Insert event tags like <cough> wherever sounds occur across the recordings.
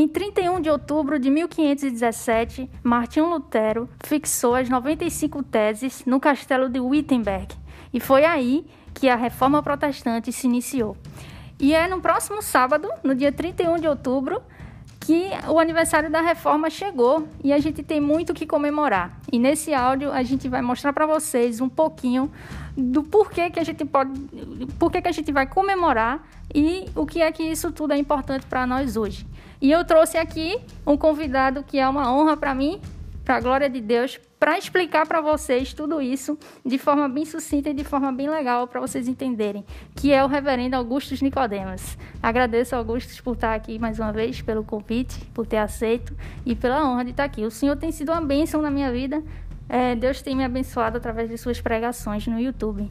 Em 31 de outubro de 1517, Martinho Lutero fixou as 95 teses no castelo de Wittenberg, e foi aí que a reforma protestante se iniciou. E é no próximo sábado, no dia 31 de outubro, que o aniversário da reforma chegou e a gente tem muito que comemorar. E nesse áudio a gente vai mostrar para vocês um pouquinho do porquê que a gente pode, porquê que a gente vai comemorar e o que é que isso tudo é importante para nós hoje. E eu trouxe aqui um convidado que é uma honra para mim, para a glória de Deus, para explicar para vocês tudo isso de forma bem sucinta e de forma bem legal para vocês entenderem, que é o reverendo Augustus Nicodemus. Agradeço Augustus por estar aqui mais uma vez, pelo convite, por ter aceito e pela honra de estar aqui. O Senhor tem sido uma bênção na minha vida. É, Deus tem me abençoado através de suas pregações no YouTube.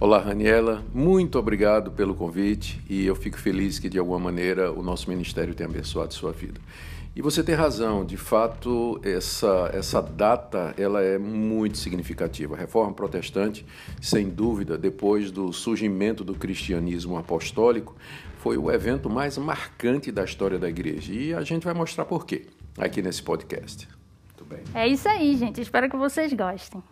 Olá, Raniela. Muito obrigado pelo convite e eu fico feliz que, de alguma maneira, o nosso ministério tenha abençoado sua vida. E você tem razão, de fato, essa, essa data ela é muito significativa. A Reforma Protestante, sem dúvida, depois do surgimento do cristianismo apostólico, foi o evento mais marcante da história da igreja. E a gente vai mostrar por quê aqui nesse podcast. Muito bem. É isso aí, gente. Espero que vocês gostem.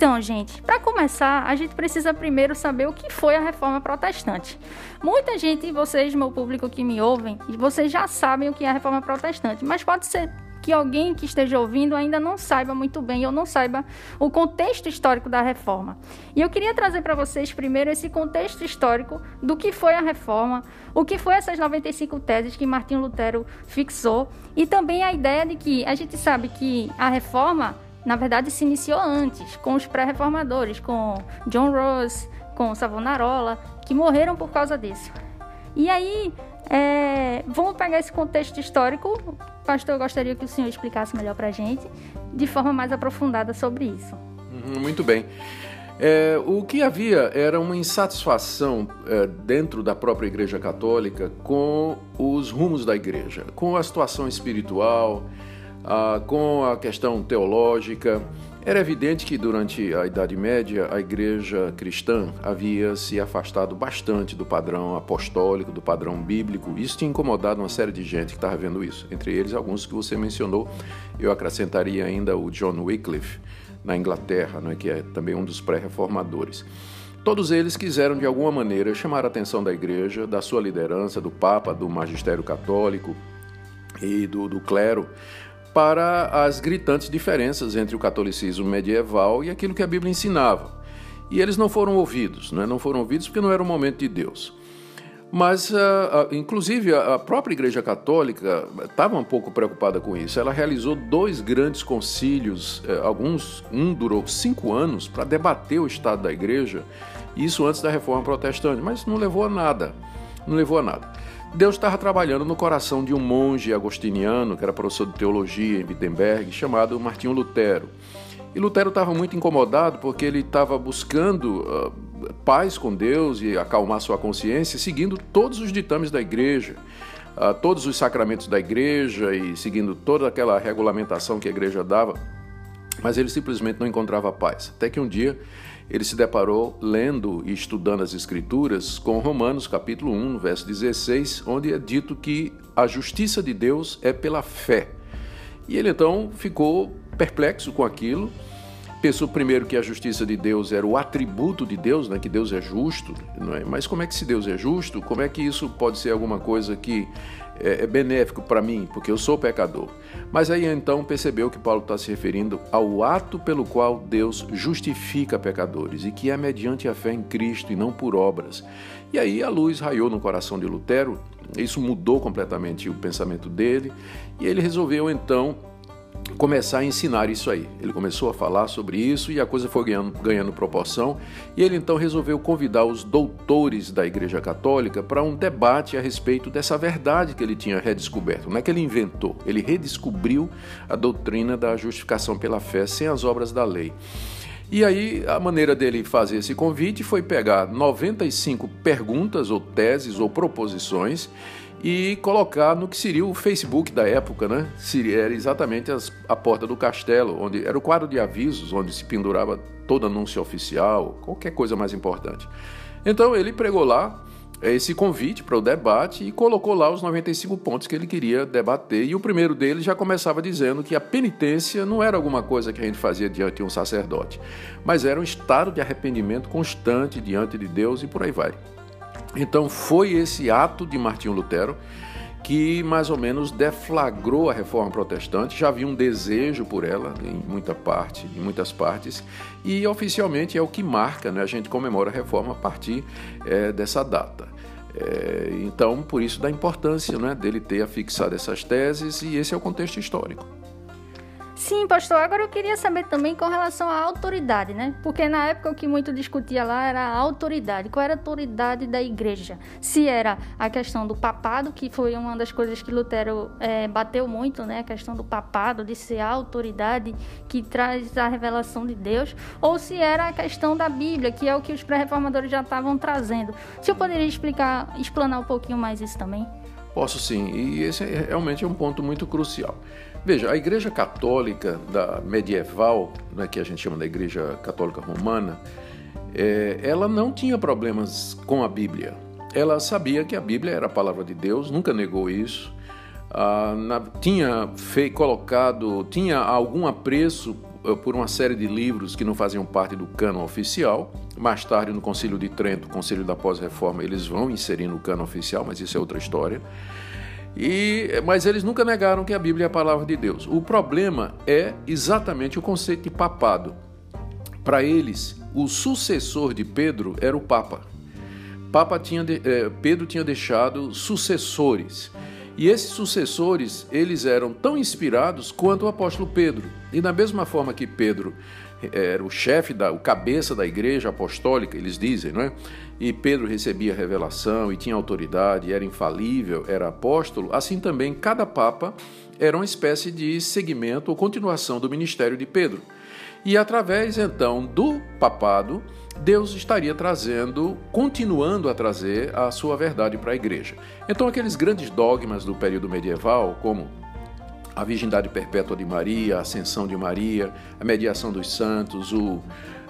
Então, gente, para começar, a gente precisa primeiro saber o que foi a reforma protestante. Muita gente, vocês, meu público que me ouvem, vocês já sabem o que é a reforma protestante, mas pode ser que alguém que esteja ouvindo ainda não saiba muito bem ou não saiba o contexto histórico da reforma. E eu queria trazer para vocês primeiro esse contexto histórico do que foi a reforma, o que foi essas 95 teses que Martinho Lutero fixou e também a ideia de que a gente sabe que a reforma na verdade, se iniciou antes, com os pré-reformadores, com John Rose, com Savonarola, que morreram por causa disso. E aí, é, vamos pegar esse contexto histórico. Pastor, eu gostaria que o senhor explicasse melhor para a gente, de forma mais aprofundada sobre isso. Uhum, muito bem. É, o que havia era uma insatisfação é, dentro da própria Igreja Católica com os rumos da Igreja, com a situação espiritual, ah, com a questão teológica. Era evidente que durante a Idade Média a igreja cristã havia se afastado bastante do padrão apostólico, do padrão bíblico. Isso tinha incomodado uma série de gente que estava vendo isso, entre eles alguns que você mencionou. Eu acrescentaria ainda o John Wycliffe, na Inglaterra, né, que é também um dos pré-reformadores. Todos eles quiseram, de alguma maneira, chamar a atenção da igreja, da sua liderança, do Papa, do magistério católico e do, do clero para as gritantes diferenças entre o catolicismo medieval e aquilo que a Bíblia ensinava. E eles não foram ouvidos, né? não foram ouvidos porque não era o momento de Deus. Mas, uh, uh, inclusive, a própria Igreja Católica estava um pouco preocupada com isso. Ela realizou dois grandes concílios, uh, alguns, um durou cinco anos, para debater o estado da Igreja, isso antes da Reforma Protestante, mas não levou a nada. Não levou a nada. Deus estava trabalhando no coração de um monge agostiniano, que era professor de teologia em Wittenberg, chamado Martinho Lutero. E Lutero estava muito incomodado porque ele estava buscando uh, paz com Deus e acalmar sua consciência, seguindo todos os ditames da igreja, uh, todos os sacramentos da igreja e seguindo toda aquela regulamentação que a igreja dava, mas ele simplesmente não encontrava paz. Até que um dia ele se deparou lendo e estudando as Escrituras com Romanos capítulo 1, verso 16, onde é dito que a justiça de Deus é pela fé. E ele então ficou perplexo com aquilo, pensou primeiro que a justiça de Deus era o atributo de Deus, né, que Deus é justo, não é? mas como é que se Deus é justo, como é que isso pode ser alguma coisa que é, é benéfico para mim, porque eu sou pecador. Mas aí então percebeu que Paulo está se referindo ao ato pelo qual Deus justifica pecadores e que é mediante a fé em Cristo e não por obras. E aí a luz raiou no coração de Lutero, isso mudou completamente o pensamento dele e ele resolveu então começar a ensinar isso aí. Ele começou a falar sobre isso e a coisa foi ganhando, ganhando proporção. E ele então resolveu convidar os doutores da Igreja Católica para um debate a respeito dessa verdade que ele tinha redescoberto. Não é que ele inventou, ele redescobriu a doutrina da justificação pela fé sem as obras da lei. E aí, a maneira dele fazer esse convite foi pegar 95 perguntas ou teses ou proposições e colocar no que seria o Facebook da época, né? Era exatamente as, a porta do castelo, onde era o quadro de avisos, onde se pendurava todo anúncio oficial, qualquer coisa mais importante. Então ele pregou lá esse convite para o debate e colocou lá os 95 pontos que ele queria debater. E o primeiro deles já começava dizendo que a penitência não era alguma coisa que a gente fazia diante de um sacerdote, mas era um estado de arrependimento constante diante de Deus e por aí vai. Então foi esse ato de Martinho Lutero que mais ou menos deflagrou a reforma protestante. Já havia um desejo por ela em muita parte, em muitas partes, e oficialmente é o que marca, né? A gente comemora a reforma a partir é, dessa data. É, então, por isso da importância né, dele ter afixado essas teses, e esse é o contexto histórico. Sim, pastor. Agora eu queria saber também com relação à autoridade, né? Porque na época o que muito discutia lá era a autoridade. Qual era a autoridade da igreja? Se era a questão do papado, que foi uma das coisas que Lutero é, bateu muito, né? A questão do papado, de ser a autoridade que traz a revelação de Deus, ou se era a questão da Bíblia, que é o que os pré-reformadores já estavam trazendo. Se eu poderia explicar, explanar um pouquinho mais isso também? Posso sim, e esse é, realmente é um ponto muito crucial. Veja, a Igreja Católica da medieval, né, que a gente chama da Igreja Católica Romana, é, ela não tinha problemas com a Bíblia. Ela sabia que a Bíblia era a palavra de Deus, nunca negou isso. Ah, na, tinha feito, colocado, tinha algum apreço eh, por uma série de livros que não faziam parte do cano oficial. Mais tarde, no Concílio de Trento, Concílio da Pós-Reforma, eles vão inserir no cano oficial, mas isso é outra história. E, mas eles nunca negaram que a Bíblia é a palavra de Deus. O problema é exatamente o conceito de papado. Para eles, o sucessor de Pedro era o Papa. Papa tinha de, eh, Pedro tinha deixado sucessores. E esses sucessores, eles eram tão inspirados quanto o apóstolo Pedro. E da mesma forma que Pedro era o chefe, da, o cabeça da igreja apostólica, eles dizem, não é? E Pedro recebia revelação e tinha autoridade, era infalível, era apóstolo, assim também cada papa era uma espécie de seguimento ou continuação do ministério de Pedro. E através então do papado, Deus estaria trazendo, continuando a trazer a sua verdade para a igreja. Então, aqueles grandes dogmas do período medieval, como a virgindade perpétua de Maria, a ascensão de Maria, a mediação dos santos, o,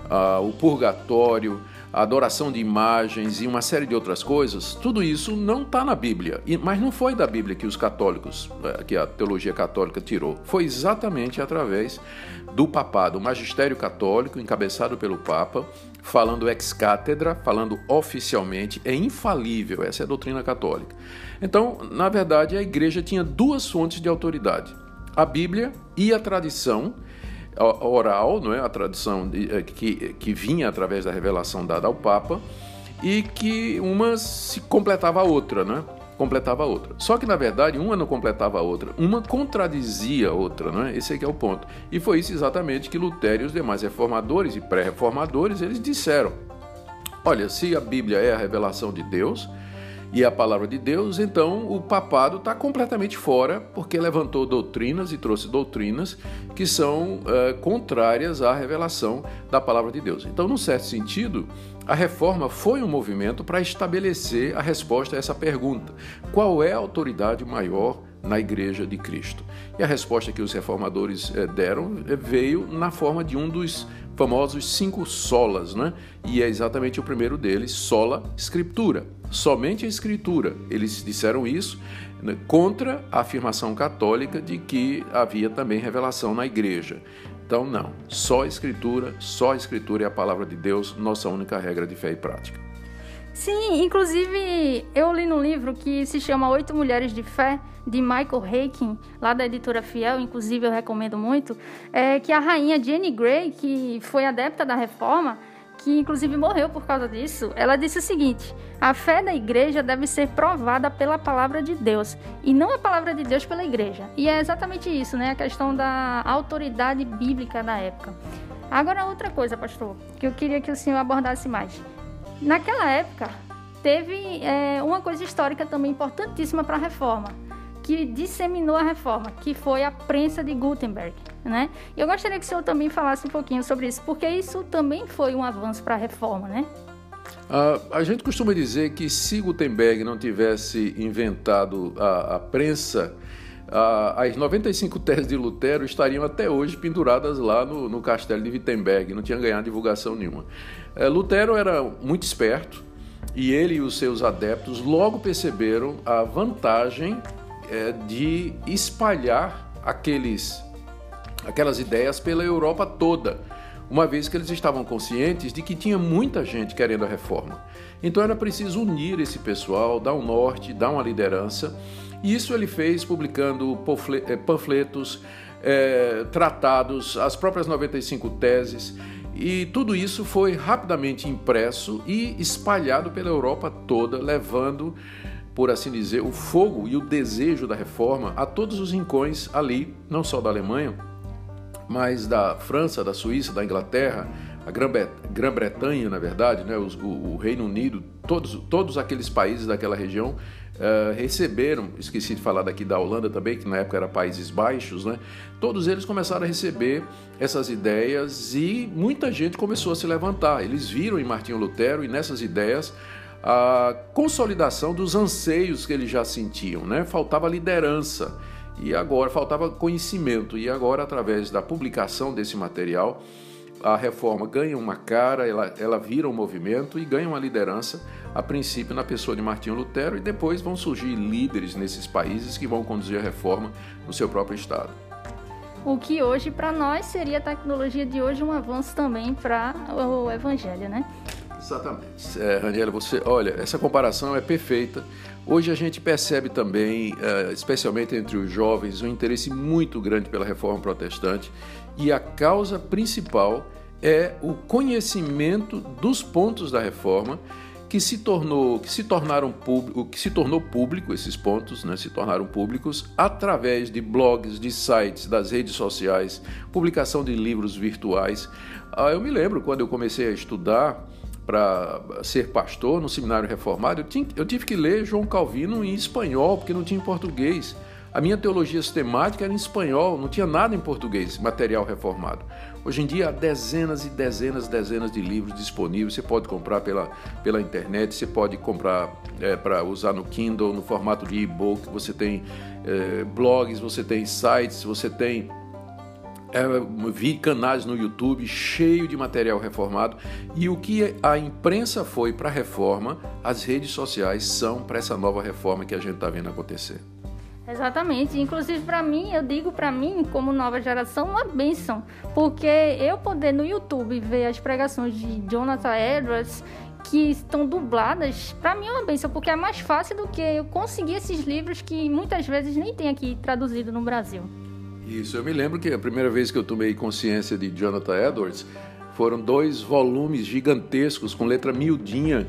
a, o purgatório, a adoração de imagens e uma série de outras coisas, tudo isso não está na Bíblia. Mas não foi da Bíblia que os católicos, eh, que a teologia católica tirou. Foi exatamente através do papado, o magistério católico, encabeçado pelo Papa, falando ex cátedra, falando oficialmente, é infalível, essa é a doutrina católica. Então, na verdade, a igreja tinha duas fontes de autoridade: a Bíblia e a tradição oral, não é? a tradição eh, que, que vinha através da revelação dada ao Papa, e que uma se completava a outra, né? Completava a outra. Só que, na verdade, uma não completava a outra, uma contradizia a outra, não é? Esse aqui é o ponto. E foi isso exatamente que Lutero e os demais reformadores e pré-reformadores, eles disseram. Olha, se a Bíblia é a revelação de Deus, e a palavra de Deus, então o papado está completamente fora, porque levantou doutrinas e trouxe doutrinas que são uh, contrárias à revelação da palavra de Deus. Então, num certo sentido, a reforma foi um movimento para estabelecer a resposta a essa pergunta: qual é a autoridade maior? na Igreja de Cristo. E a resposta que os reformadores eh, deram eh, veio na forma de um dos famosos cinco solas, né? E é exatamente o primeiro deles, sola scriptura, somente a escritura. Eles disseram isso né, contra a afirmação católica de que havia também revelação na igreja. Então, não, só a escritura, só a escritura é a palavra de Deus, nossa única regra de fé e prática. Sim, inclusive eu li no livro que se chama Oito Mulheres de Fé, de Michael Haken, lá da editora Fiel, inclusive eu recomendo muito, é que a rainha Jenny Gray, que foi adepta da reforma, que inclusive morreu por causa disso, ela disse o seguinte: a fé da igreja deve ser provada pela palavra de Deus e não a palavra de Deus pela igreja. E é exatamente isso, né? A questão da autoridade bíblica da época. Agora, outra coisa, pastor, que eu queria que o senhor abordasse mais. Naquela época, teve é, uma coisa histórica também importantíssima para a reforma, que disseminou a reforma, que foi a prensa de Gutenberg. Né? Eu gostaria que o senhor também falasse um pouquinho sobre isso, porque isso também foi um avanço para a reforma, né? Uh, a gente costuma dizer que se Gutenberg não tivesse inventado a, a prensa, uh, as 95 teses de Lutero estariam até hoje penduradas lá no, no castelo de Wittenberg, não tinha ganhado divulgação nenhuma. Uh, Lutero era muito esperto e ele e os seus adeptos logo perceberam a vantagem eh, de espalhar aqueles, aquelas ideias pela Europa toda uma vez que eles estavam conscientes de que tinha muita gente querendo a reforma. Então era preciso unir esse pessoal, dar um norte, dar uma liderança. E isso ele fez publicando eh, panfletos, é, tratados, as próprias 95 teses. E tudo isso foi rapidamente impresso e espalhado pela Europa toda, levando, por assim dizer, o fogo e o desejo da reforma a todos os rincões ali, não só da Alemanha, mas da França, da Suíça, da Inglaterra, a Grã-Bretanha, na verdade, né, o, o, Reino Unido, todos, todos aqueles países daquela região uh, receberam, esqueci de falar daqui da Holanda também, que na época era Países Baixos, né, todos eles começaram a receber essas ideias e muita gente começou a se levantar. Eles viram em Martinho Lutero e nessas ideias a consolidação dos anseios que eles já sentiam, né? Faltava liderança. E agora faltava conhecimento, e agora, através da publicação desse material, a reforma ganha uma cara, ela, ela vira um movimento e ganha uma liderança, a princípio na pessoa de Martinho Lutero, e depois vão surgir líderes nesses países que vão conduzir a reforma no seu próprio estado. O que hoje, para nós, seria a tecnologia de hoje um avanço também para o evangelho, né? Exatamente. É, Raniela, você, olha, essa comparação é perfeita. Hoje a gente percebe também, é, especialmente entre os jovens, um interesse muito grande pela reforma protestante e a causa principal é o conhecimento dos pontos da reforma que se tornou, que se tornaram público, que se tornou público esses pontos, né, se tornaram públicos através de blogs, de sites, das redes sociais, publicação de livros virtuais. Ah, eu me lembro quando eu comecei a estudar para ser pastor no seminário reformado, eu, tinha, eu tive que ler João Calvino em espanhol, porque não tinha em português. A minha teologia sistemática era em espanhol, não tinha nada em português, material reformado. Hoje em dia há dezenas e dezenas dezenas de livros disponíveis. Você pode comprar pela, pela internet, você pode comprar é, para usar no Kindle, no formato de e-book. Você tem é, blogs, você tem sites, você tem é, vi canais no YouTube cheio de material reformado e o que a imprensa foi para a reforma, as redes sociais são para essa nova reforma que a gente está vendo acontecer. Exatamente, inclusive para mim, eu digo para mim, como nova geração, uma benção, porque eu poder no YouTube ver as pregações de Jonathan Edwards que estão dubladas, para mim é uma benção, porque é mais fácil do que eu conseguir esses livros que muitas vezes nem tem aqui traduzido no Brasil. Isso, eu me lembro que a primeira vez que eu tomei consciência de Jonathan Edwards foram dois volumes gigantescos com letra miudinha,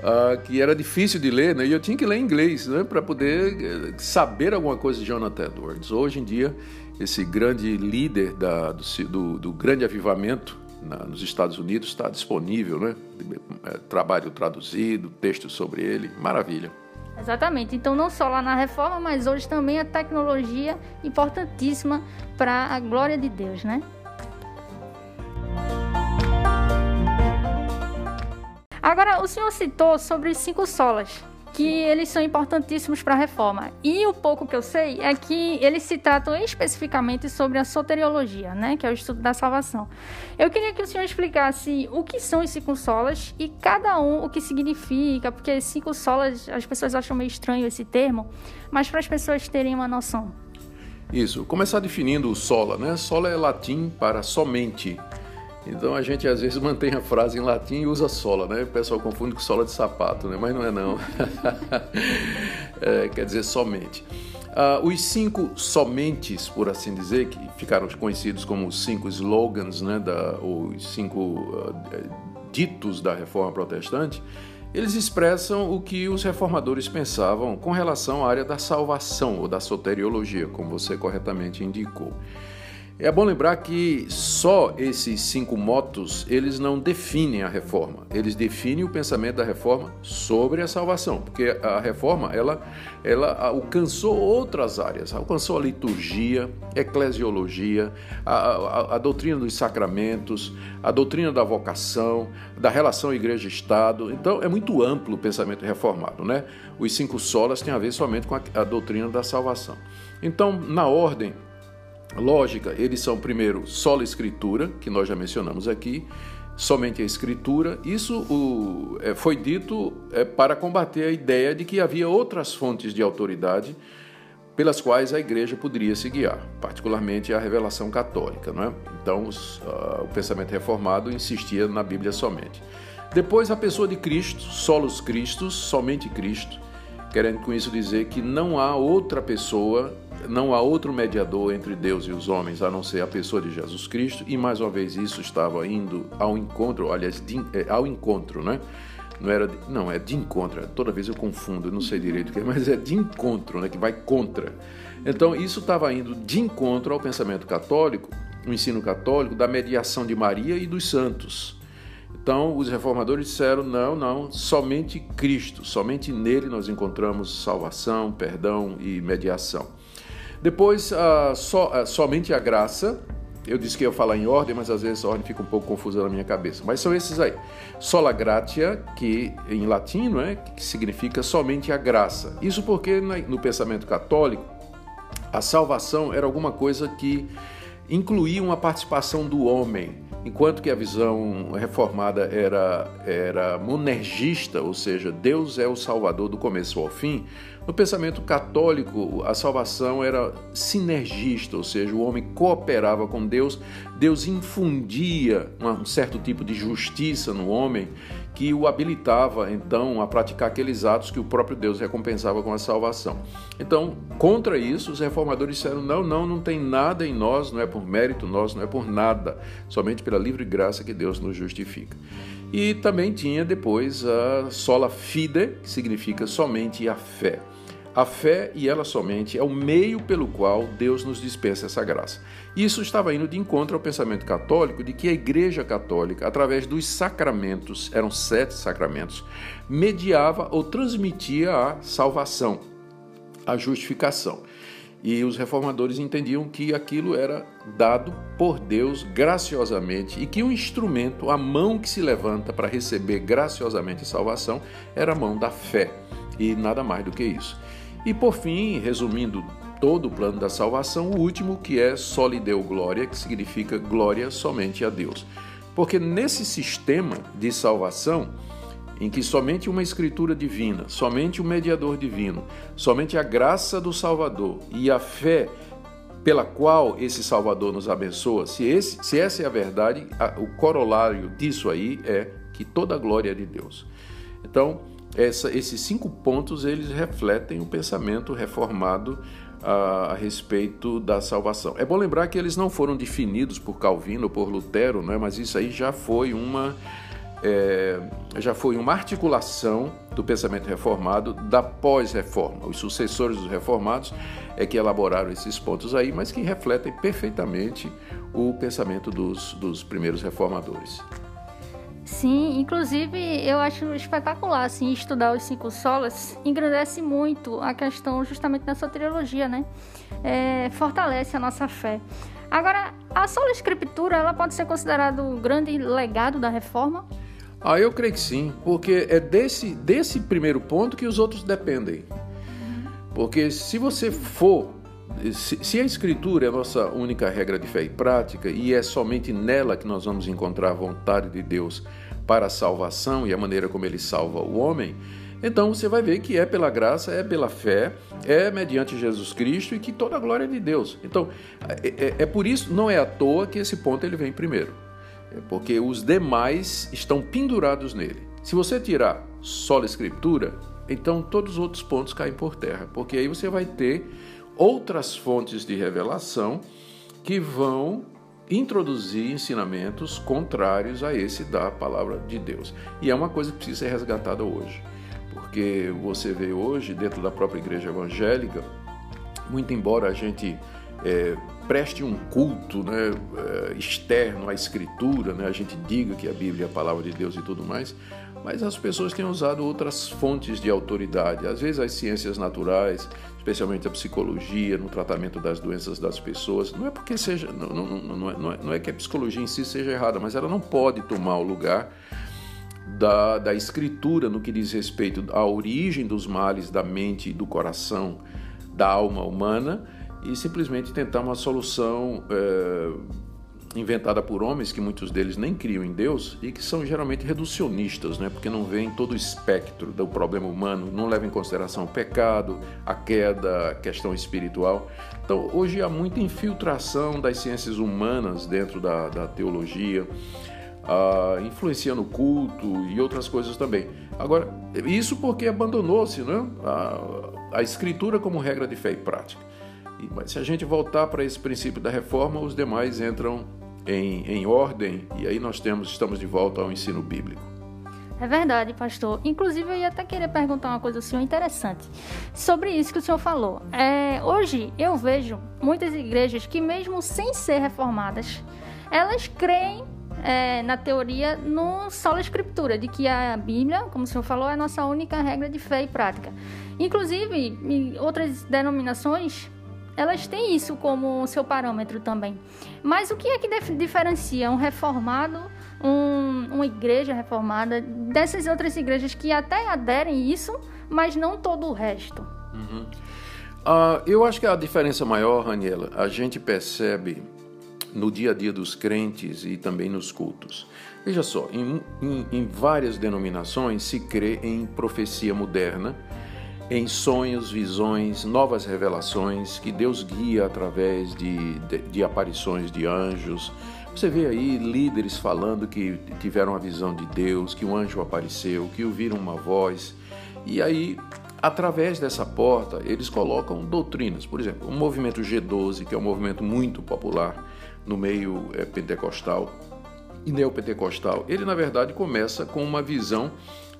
uh, que era difícil de ler, né? e eu tinha que ler em inglês né? para poder eh, saber alguma coisa de Jonathan Edwards. Hoje em dia, esse grande líder da, do, do, do grande avivamento na, nos Estados Unidos está disponível, né? Eh, trabalho traduzido, texto sobre ele, maravilha. Exatamente. Então, não só lá na reforma, mas hoje também a tecnologia importantíssima para a glória de Deus, né? Agora, o senhor citou sobre os cinco solas que eles são importantíssimos para a reforma. E o pouco que eu sei é que eles se tratam especificamente sobre a soteriologia, né, que é o estudo da salvação. Eu queria que o senhor explicasse o que são os cinco solas e cada um o que significa, porque cinco solas as pessoas acham meio estranho esse termo, mas para as pessoas terem uma noção. Isso, começar definindo o sola, né? Sola é latim para somente. Então a gente às vezes <laughs> mantém a frase em latim e usa sola, né? O pessoal confunde com sola de sapato, né? Mas não é não. <laughs> é, quer dizer somente. Uh, os cinco somentes, por assim dizer, que ficaram conhecidos como os cinco slogans, né, da, os cinco uh, ditos da reforma protestante, eles expressam o que os reformadores pensavam com relação à área da salvação ou da soteriologia, como você corretamente indicou. É bom lembrar que só esses cinco motos, eles não definem a reforma. Eles definem o pensamento da reforma sobre a salvação, porque a reforma, ela, ela alcançou outras áreas. Alcançou a liturgia, eclesiologia, a, a, a doutrina dos sacramentos, a doutrina da vocação, da relação igreja-estado. Então, é muito amplo o pensamento reformado, né? Os cinco solas têm a ver somente com a, a doutrina da salvação. Então, na ordem lógica, eles são primeiro só a escritura, que nós já mencionamos aqui, somente a escritura. Isso o, é, foi dito é, para combater a ideia de que havia outras fontes de autoridade pelas quais a igreja poderia se guiar, particularmente a revelação católica. Não é? Então, os, uh, o pensamento reformado insistia na Bíblia somente. Depois, a pessoa de Cristo, solos Cristos, somente Cristo, querendo com isso dizer que não há outra pessoa não há outro mediador entre Deus e os homens a não ser a pessoa de Jesus Cristo, e mais uma vez isso estava indo ao encontro, aliás, de, é, ao encontro, né? Não era, de, não, é de encontro. Toda vez eu confundo, não sei direito o que é, mas é de encontro, né? Que vai contra. Então isso estava indo de encontro ao pensamento católico, o ensino católico da mediação de Maria e dos santos. Então, os reformadores disseram: não, não, somente Cristo, somente nele nós encontramos salvação, perdão e mediação. Depois, uh, so, uh, somente a graça. Eu disse que ia falar em ordem, mas às vezes a ordem fica um pouco confusa na minha cabeça. Mas são esses aí. Sola gratia, que em latim não é, que significa somente a graça. Isso porque no pensamento católico a salvação era alguma coisa que incluía uma participação do homem, enquanto que a visão reformada era, era monergista, ou seja, Deus é o Salvador do começo ao fim, no pensamento católico, a salvação era sinergista, ou seja, o homem cooperava com Deus, Deus infundia um certo tipo de justiça no homem que o habilitava então a praticar aqueles atos que o próprio Deus recompensava com a salvação. Então, contra isso, os reformadores disseram: não, não, não tem nada em nós, não é por mérito nosso, não é por nada, somente pela livre graça que Deus nos justifica. E também tinha depois a sola fide, que significa somente a fé. A fé, e ela somente, é o meio pelo qual Deus nos dispensa essa graça. Isso estava indo de encontro ao pensamento católico de que a Igreja Católica, através dos sacramentos, eram sete sacramentos, mediava ou transmitia a salvação, a justificação. E os reformadores entendiam que aquilo era dado por Deus graciosamente e que o instrumento, a mão que se levanta para receber graciosamente a salvação, era a mão da fé e nada mais do que isso. E por fim, resumindo todo o plano da salvação, o último que é solideu glória, que significa glória somente a Deus. Porque nesse sistema de salvação, em que somente uma escritura divina, somente o um mediador divino, somente a graça do Salvador e a fé pela qual esse Salvador nos abençoa, se, esse, se essa é a verdade, a, o corolário disso aí é que toda a glória é de Deus. Então, essa, esses cinco pontos eles refletem o pensamento reformado a, a, respeito da salvação. É bom lembrar que eles não foram definidos por Calvino ou por Lutero, né? mas isso aí já foi uma é, já foi uma articulação do pensamento reformado da pós-reforma. Os sucessores dos reformados é que elaboraram esses pontos aí, mas que refletem perfeitamente o pensamento dos, dos primeiros reformadores. Sim, inclusive eu acho espetacular assim, estudar os cinco solas, engrandece muito a questão justamente dessa trilogia, né? É, fortalece a nossa fé. Agora, a sola escritura ela pode ser considerada um grande legado da reforma? Ah, eu creio que sim, porque é desse, desse primeiro ponto que os outros dependem. Porque se você for se, se, a Escritura é a nossa única regra de fé e prática, e é somente nela que nós vamos encontrar a vontade de Deus para a salvação e a maneira como ele salva o homem, então você vai ver que é pela graça, é pela fé, é mediante Jesus Cristo e que toda a glória é de Deus. Então, é, é, é por isso, não é à toa que esse ponto ele vem primeiro, é porque os demais estão pendurados nele. Se você tirar só a Escritura, então todos os outros pontos caem por terra, porque aí você vai ter outras fontes de revelação que vão introduzir ensinamentos contrários a esse da palavra de Deus. E é uma coisa que precisa ser resgatada hoje, porque você vê hoje, dentro da própria igreja evangélica, muito embora a gente é, preste um culto né, é, externo à Escritura, né, a gente diga que a Bíblia é a palavra de Deus e tudo mais, mas as pessoas têm usado outras fontes de autoridade, às vezes as ciências naturais, especialmente a psicologia, no tratamento das doenças das pessoas. Não é porque seja, não, não, não, é, não, é, não é que a psicologia em si seja errada, mas ela não pode tomar o lugar da, da escritura no que diz respeito à origem dos males da mente e do coração da alma humana e simplesmente tentar uma solução é, inventada por homens que muitos deles nem criam em Deus e que são geralmente reducionistas, né? porque não veem todo o espectro do problema humano, não levam em consideração o pecado, a queda, a questão espiritual. Então, hoje há muita infiltração das ciências humanas dentro da, da teologia, uh, influenciando o culto e outras coisas também. Agora, isso porque abandonou-se né? a, a escritura como regra de fé e prática. Mas se a gente voltar para esse princípio da reforma, os demais entram em, em ordem e aí nós temos, estamos de volta ao ensino bíblico. É verdade, pastor. Inclusive, eu ia até querer perguntar uma coisa ao senhor interessante sobre isso que o senhor falou. É, hoje, eu vejo muitas igrejas que, mesmo sem ser reformadas, elas creem é, na teoria no solo escritura, de que a Bíblia, como o senhor falou, é a nossa única regra de fé e prática. Inclusive, outras denominações elas têm isso como seu parâmetro também. Mas o que é que diferencia um reformado, um, uma igreja reformada, dessas outras igrejas que até aderem isso, mas não todo o resto? Uhum. Uh, eu acho que a diferença maior, Raniela, a gente percebe no dia a dia dos crentes e também nos cultos. Veja só, em, em, em várias denominações se crê em profecia moderna em sonhos, visões, novas revelações que Deus guia através de, de, de, aparições de anjos. Você vê aí líderes falando que tiveram a visão de Deus, que um anjo apareceu, que ouviram uma voz. E aí, através dessa porta, eles colocam doutrinas. Por exemplo, o movimento G12, que é um movimento muito popular no meio é, pentecostal e neopentecostal, ele na verdade começa com uma visão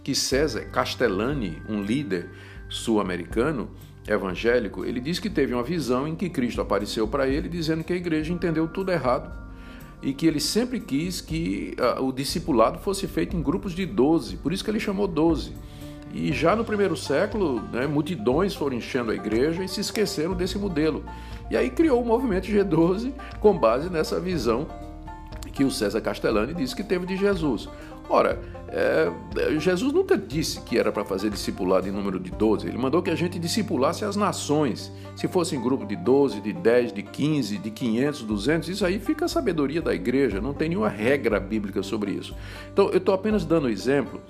que César Castellani, um líder, sul-americano evangélico, ele diz que teve uma visão em que Cristo apareceu para ele dizendo que a igreja entendeu tudo errado e que ele sempre quis que uh, o discipulado fosse feito em grupos de 12, por isso que ele chamou 12. E já no primeiro século, né, multidões foram enchendo a igreja e se esqueceram desse modelo. E aí criou o movimento G12 com base nessa visão que o César Castellani disse que teve de Jesus. Ora, é, Jesus nunca disse que era para fazer discipulado em número de 12. Ele mandou que a gente discipulasse as nações. Se fosse em grupo de 12, de 10, de 15, de 500, 200, isso aí fica a sabedoria da igreja. Não tem nenhuma regra bíblica sobre isso. Então, eu estou apenas dando exemplo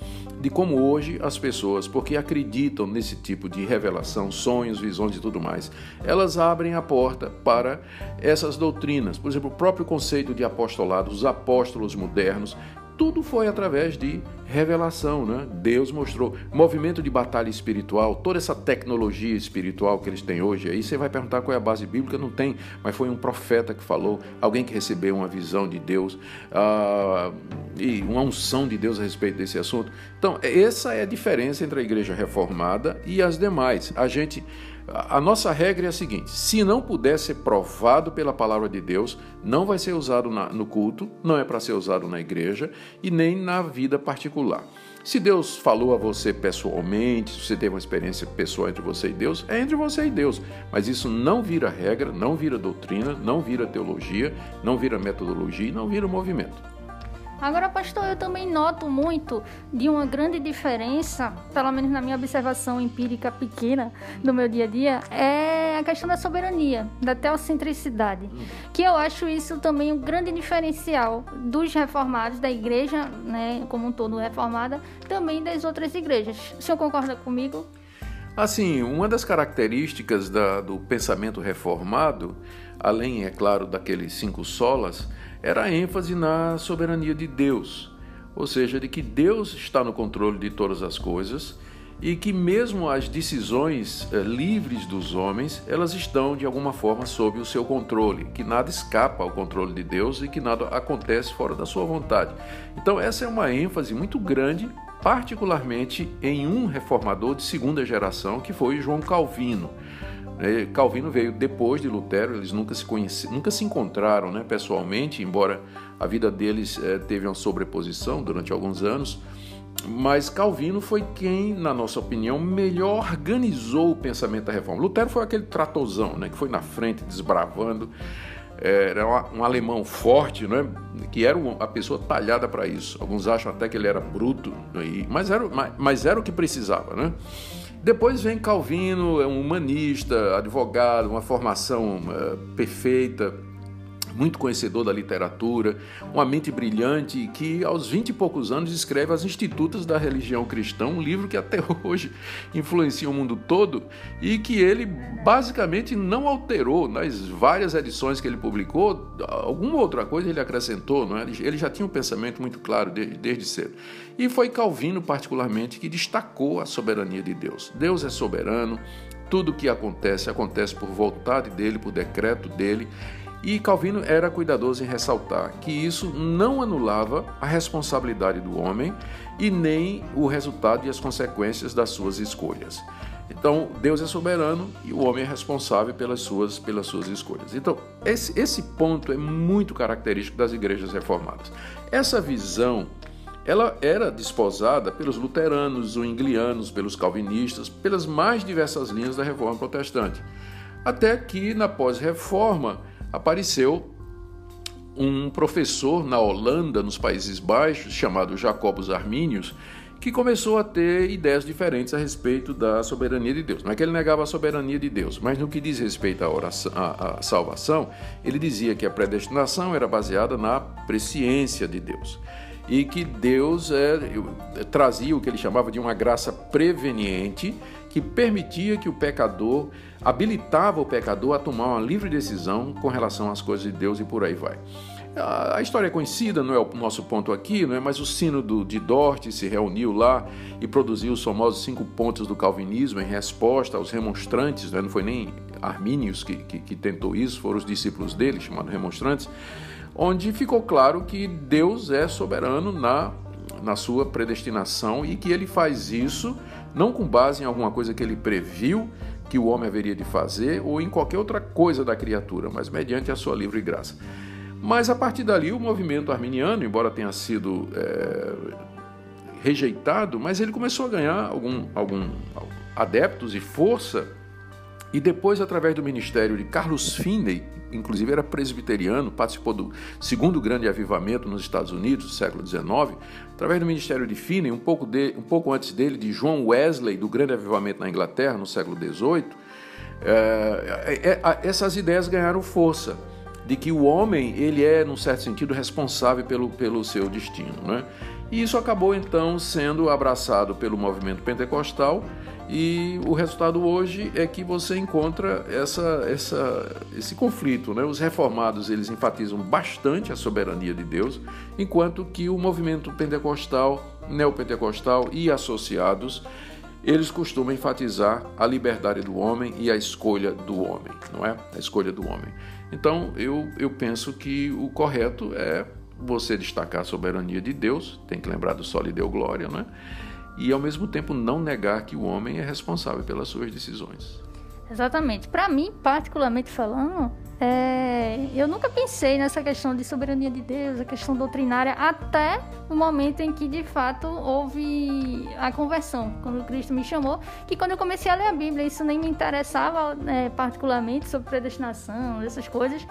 de como hoje as pessoas, porque acreditam nesse tipo de revelação, sonhos, visões e tudo mais, elas abrem a porta para essas doutrinas. Por exemplo, o próprio conceito de apostolado, os apóstolos modernos, tudo foi através de revelação, né? Deus mostrou movimento de batalha espiritual, toda essa tecnologia espiritual que eles têm hoje. Aí você vai perguntar qual é a base bíblica, não tem, mas foi um profeta que falou, alguém que recebeu uma visão de Deus uh, e uma unção de Deus a respeito desse assunto. Então essa é a diferença entre a igreja reformada e as demais. A gente a nossa regra é a seguinte: se não puder ser provado pela palavra de Deus, não vai ser usado na, no culto, não é para ser usado na igreja e nem na vida particular. Se Deus falou a você pessoalmente, se você teve uma experiência pessoal entre você e Deus, é entre você e Deus. Mas isso não vira regra, não vira doutrina, não vira teologia, não vira metodologia e não vira movimento. Agora, pastor, eu também noto muito de uma grande diferença, pelo menos na minha observação empírica pequena do meu dia a dia, é a questão da soberania, da teocentricidade. Que eu acho isso também um grande diferencial dos reformados, da igreja, né, como um todo reformada, também das outras igrejas. O senhor concorda comigo? Assim, uma das características da, do pensamento reformado, além, é claro, daqueles cinco solas, era a ênfase na soberania de Deus, ou seja, de que Deus está no controle de todas as coisas e que mesmo as decisões eh, livres dos homens, elas estão de alguma forma sob o seu controle, que nada escapa ao controle de Deus e que nada acontece fora da sua vontade. Então essa é uma ênfase muito grande, particularmente em um reformador de segunda geração, que foi João Calvino. Né? Calvino veio depois de Lutero, eles nunca se conheci, nunca se encontraram né, pessoalmente, embora a vida deles é, teve uma sobreposição durante alguns anos. Mas Calvino foi quem, na nossa opinião, melhor organizou o pensamento da reforma. Lutero foi aquele tratozão, né, que foi na frente, desbravando. Era um alemão forte, né, que era a pessoa talhada para isso. Alguns acham até que ele era bruto, mas era, mas era o que precisava. Né? Depois vem Calvino, é um humanista, advogado, uma formação uh, perfeita muito conhecedor da literatura, uma mente brilhante que aos vinte e poucos anos escreve As Institutas da Religião Cristã, um livro que até <laughs> hoje influencia o mundo todo e que ele basicamente não alterou nas várias edições que ele publicou, alguma outra coisa ele acrescentou, não é? ele já tinha um pensamento muito claro desde, desde cedo. E foi Calvino, particularmente, que destacou a soberania de Deus. Deus é soberano, tudo o que acontece, acontece por vontade dele, por decreto dele, e Calvino era cuidadoso em ressaltar que isso não anulava a responsabilidade do homem e nem o resultado e as consequências das suas escolhas. Então, Deus é soberano e o homem é responsável pelas suas, pelas suas escolhas. Então, esse, esse ponto é muito característico das igrejas reformadas. Essa visão ela era desposada pelos luteranos, zwinglianos, pelos calvinistas, pelas mais diversas linhas da reforma protestante. Até que, na pós-reforma, apareceu um professor na Holanda, nos Países Baixos, chamado Jacobus Arminius, que começou a ter ideias diferentes a respeito da soberania de Deus. Não é que ele negava a soberania de Deus, mas no que diz respeito à, oração, à, à salvação, ele dizia que a predestinação era baseada na presciência de Deus e que Deus é, trazia o que ele chamava de uma graça preveniente que permitia que o pecador, habilitava o pecador a tomar uma livre decisão com relação às coisas de Deus e por aí vai. A história é conhecida, não é o nosso ponto aqui, não é? mas o sino de Dort se reuniu lá e produziu os famosos cinco pontos do calvinismo em resposta aos remonstrantes, não, é? não foi nem Armínios que, que, que tentou isso, foram os discípulos dele, chamados remonstrantes, onde ficou claro que Deus é soberano na, na sua predestinação e que ele faz isso não com base em alguma coisa que ele previu que o homem haveria de fazer ou em qualquer outra coisa da criatura, mas mediante a sua livre graça. Mas a partir dali, o movimento arminiano, embora tenha sido é, rejeitado, mas ele começou a ganhar algum, algum adeptos e força, e depois, através do ministério de Carlos Finney, inclusive era presbiteriano, participou do segundo grande avivamento nos Estados Unidos, do século XIX, através do ministério de Finney, um pouco, de, um pouco antes dele, de João Wesley, do grande avivamento na Inglaterra, no século XVIII, é, é, essas ideias ganharam força de que o homem ele é, num certo sentido, responsável pelo, pelo seu destino. Né? E isso acabou então sendo abraçado pelo movimento pentecostal e o resultado hoje é que você encontra essa, essa, esse conflito. Né? Os reformados eles enfatizam bastante a soberania de Deus, enquanto que o movimento pentecostal, neopentecostal e associados eles costumam enfatizar a liberdade do homem e a escolha do homem, não é? A escolha do homem. Então eu, eu penso que o correto é você destacar a soberania de Deus, tem que lembrar do sol e deu glória, não é? E ao mesmo tempo não negar que o homem é responsável pelas suas decisões. Exatamente. Para mim, particularmente falando, é... eu nunca pensei nessa questão de soberania de Deus, a questão doutrinária, até o momento em que de fato houve a conversão, quando Cristo me chamou, que quando eu comecei a ler a Bíblia, isso nem me interessava é, particularmente sobre predestinação, essas coisas.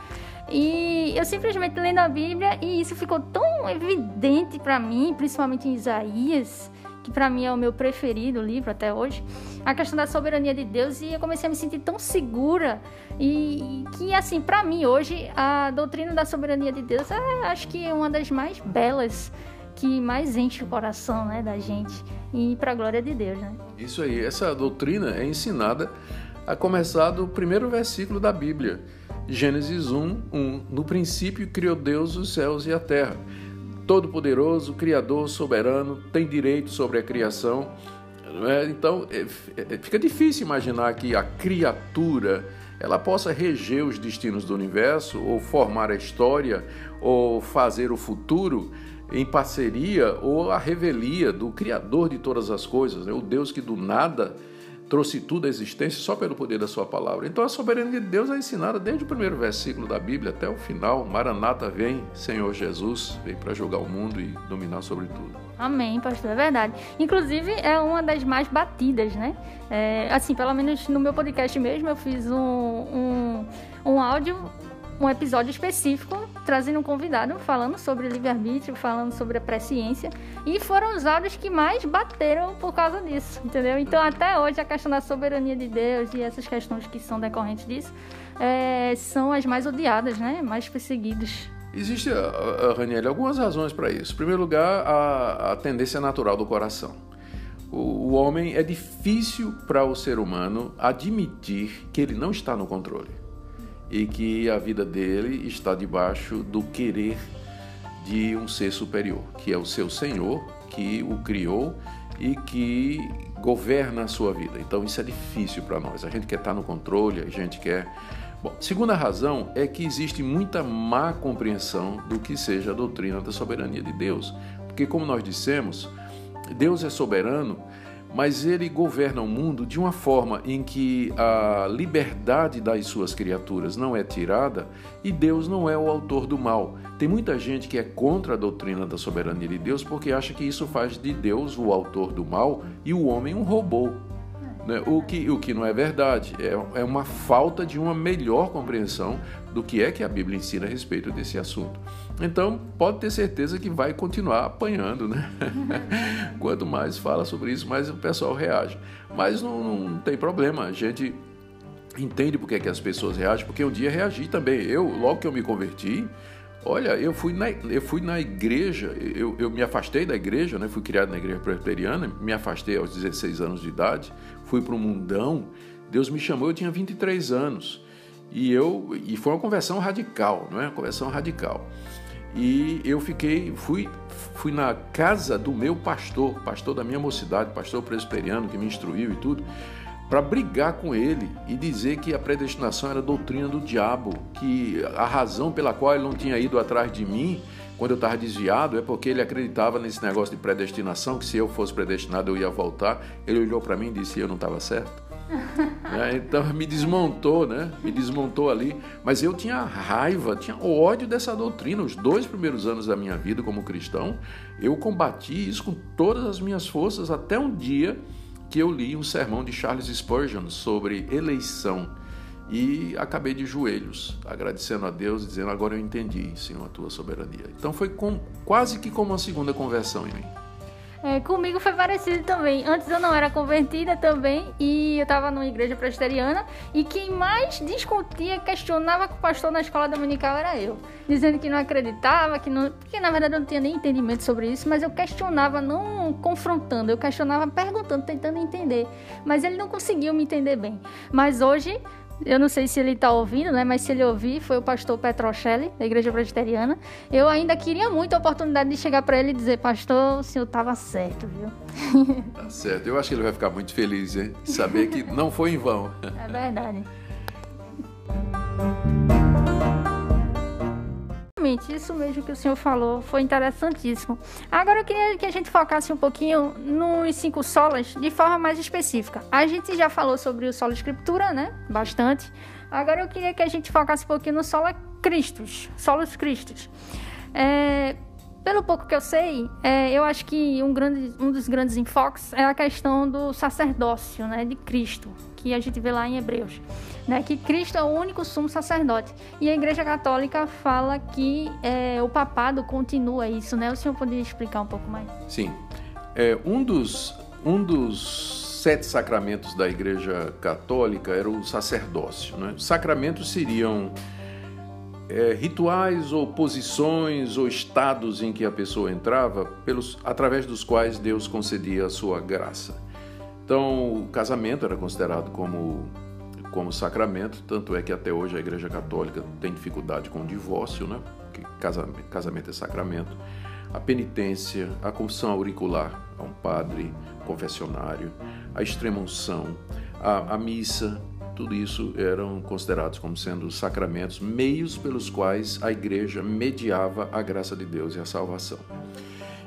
E eu simplesmente lendo a Bíblia e isso ficou tão evidente para mim, principalmente em Isaías, que para mim é o meu preferido livro até hoje, a questão da soberania de Deus e eu comecei a me sentir tão segura e, que assim, para mim hoje a doutrina da soberania de Deus é acho que é uma das mais belas que mais enche o coração, né, da gente e para a glória de Deus, né? Isso aí, essa doutrina é ensinada a começar do primeiro versículo da Bíblia. Gênesis 1, 1. No princípio criou Deus os céus e a terra. Todo-Poderoso, Criador, Soberano, tem direito sobre a criação. É? Então, é, é, fica difícil imaginar que a criatura ela possa reger os destinos do universo, ou formar a história, ou fazer o futuro em parceria ou a revelia do Criador de todas as coisas, né? o Deus que do nada trouxe tudo à existência só pelo poder da sua palavra. Então a soberania de Deus é ensinada desde o primeiro versículo da Bíblia até o final. Maranata vem, Senhor Jesus, vem para julgar o mundo e dominar sobre tudo. Amém, pastor, é verdade. Inclusive, é uma das mais batidas, né? É, assim, pelo menos no meu podcast mesmo, eu fiz um, um, um áudio um episódio específico trazendo um convidado falando sobre livre-arbítrio, falando sobre a presciência. E foram os áudios que mais bateram por causa disso, entendeu? Então, até hoje, a questão da soberania de Deus e essas questões que são decorrentes disso é, são as mais odiadas, né? Mais perseguidas. Existe, Raniel, algumas razões para isso. Em primeiro lugar, a, a tendência natural do coração. O, o homem é difícil para o ser humano admitir que ele não está no controle e que a vida dele está debaixo do querer de um ser superior, que é o seu Senhor, que o criou e que governa a sua vida. Então isso é difícil para nós. A gente quer estar no controle, a gente quer. Bom, segunda razão é que existe muita má compreensão do que seja a doutrina da soberania de Deus. Porque, como nós dissemos, Deus é soberano mas ele governa o mundo de uma forma em que a liberdade das suas criaturas não é tirada e Deus não é o autor do mal. Tem muita gente que é contra a doutrina da soberania de Deus porque acha que isso faz de Deus o autor do mal e o homem um robô. Né? O, que, o que não é verdade, é, é uma falta de uma melhor compreensão do que é que a Bíblia ensina a respeito desse assunto. Então, pode ter certeza que vai continuar apanhando, né? <laughs> Quanto mais fala sobre isso, mais o pessoal reage. Mas não, não tem problema, a gente entende porque é que as pessoas reagem, porque um dia reagi também. Eu, logo que eu me converti, olha, eu fui na, eu fui na igreja, eu, eu me afastei da igreja, né? fui criado na igreja presbiteriana, me afastei aos 16 anos de idade, fui para o mundão, Deus me chamou, eu tinha 23 anos. E eu e foi uma conversão radical, não é? Uma conversão radical. E eu fiquei, fui, fui na casa do meu pastor, pastor da minha mocidade, pastor presbiteriano que me instruiu e tudo, para brigar com ele e dizer que a predestinação era doutrina do diabo, que a razão pela qual ele não tinha ido atrás de mim quando eu estava desviado é porque ele acreditava nesse negócio de predestinação, que se eu fosse predestinado eu ia voltar. Ele olhou para mim e disse: Eu não estava certo. É, então me desmontou, né? Me desmontou ali. Mas eu tinha raiva, tinha ódio dessa doutrina. Os dois primeiros anos da minha vida como cristão, eu combati isso com todas as minhas forças até um dia que eu li um sermão de Charles Spurgeon sobre eleição e acabei de joelhos, agradecendo a Deus, dizendo: Agora eu entendi, Senhor, a tua soberania. Então foi com, quase que como uma segunda conversão em mim. É, comigo foi parecido também. Antes eu não era convertida também e eu estava numa igreja presbiteriana e quem mais discutia, questionava com o pastor na escola dominical era eu, dizendo que não acreditava, que não, que na verdade eu não tinha nem entendimento sobre isso, mas eu questionava não confrontando, eu questionava perguntando, tentando entender, mas ele não conseguiu me entender bem. Mas hoje eu não sei se ele está ouvindo, né? Mas se ele ouvir, foi o pastor Petrocelli, da Igreja Presbiteriana. Eu ainda queria muito a oportunidade de chegar para ele e dizer, pastor, o senhor estava certo, viu? <laughs> Tá certo. Eu acho que ele vai ficar muito feliz, hein? Saber que não foi em vão. É verdade. Exatamente, isso mesmo que o senhor falou, foi interessantíssimo. Agora eu queria que a gente focasse um pouquinho nos cinco solas de forma mais específica. A gente já falou sobre o solo escritura, né? Bastante. Agora eu queria que a gente focasse um pouquinho no solo Cristos, solos Cristos. É, pelo pouco que eu sei, é, eu acho que um, grande, um dos grandes enfoques é a questão do sacerdócio né, de Cristo, que a gente vê lá em Hebreus né, que Cristo é o único sumo sacerdote. E a Igreja Católica fala que é, o papado continua isso, né? O senhor poderia explicar um pouco mais? Sim. É, um, dos, um dos sete sacramentos da Igreja Católica era o sacerdócio. Né? Os sacramentos seriam é, rituais ou posições ou estados em que a pessoa entrava, pelos, através dos quais Deus concedia a sua graça. Então, o casamento era considerado como como sacramento, tanto é que até hoje a Igreja Católica tem dificuldade com o divórcio, né? Porque casamento, casamento é sacramento. A penitência, a confissão auricular a um padre, confessionário, a extrema-unção, a, a missa, tudo isso eram considerados como sendo sacramentos, meios pelos quais a igreja mediava a graça de Deus e a salvação.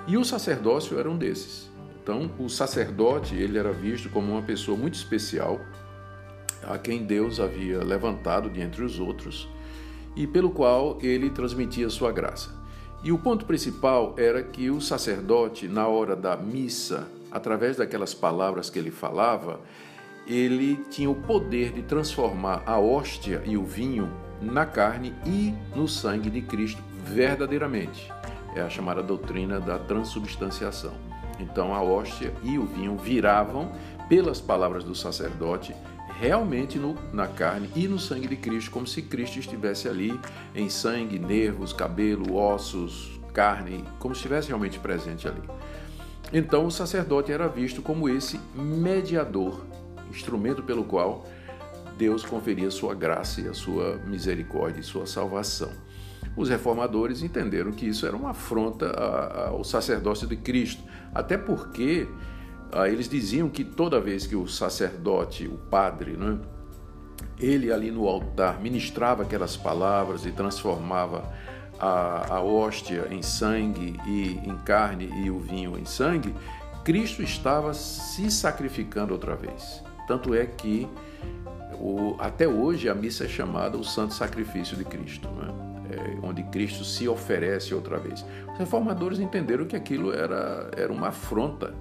E o sacerdócio era um desses. Então, o sacerdote ele era visto como uma pessoa muito especial, a quem Deus havia levantado de entre os outros e pelo qual ele transmitia sua graça. E o ponto principal era que o sacerdote, na hora da missa, através daquelas palavras que ele falava, ele tinha o poder de transformar a hóstia e o vinho na carne e no sangue de Cristo verdadeiramente. É a chamada doutrina da transubstanciação. Então a hóstia e o vinho viravam, pelas palavras do sacerdote, realmente no, na carne e no sangue de Cristo, como se Cristo estivesse ali em sangue, nervos, cabelo, ossos, carne, como se estivesse realmente presente ali. Então o sacerdote era visto como esse mediador, instrumento pelo qual Deus conferia sua graça e a sua misericórdia e sua salvação. Os reformadores entenderam que isso era uma afronta ao sacerdócio de Cristo, até porque ah, eles diziam que toda vez que o sacerdote, o padre, né, ele ali no altar ministrava aquelas palavras e transformava a, a hóstia em sangue e em carne e o vinho em sangue, Cristo estava se sacrificando outra vez. Tanto é que o, até hoje a missa é chamada o Santo Sacrifício de Cristo. Né? é, onde Cristo se oferece outra vez. Os reformadores entenderam que aquilo era, era uma afronta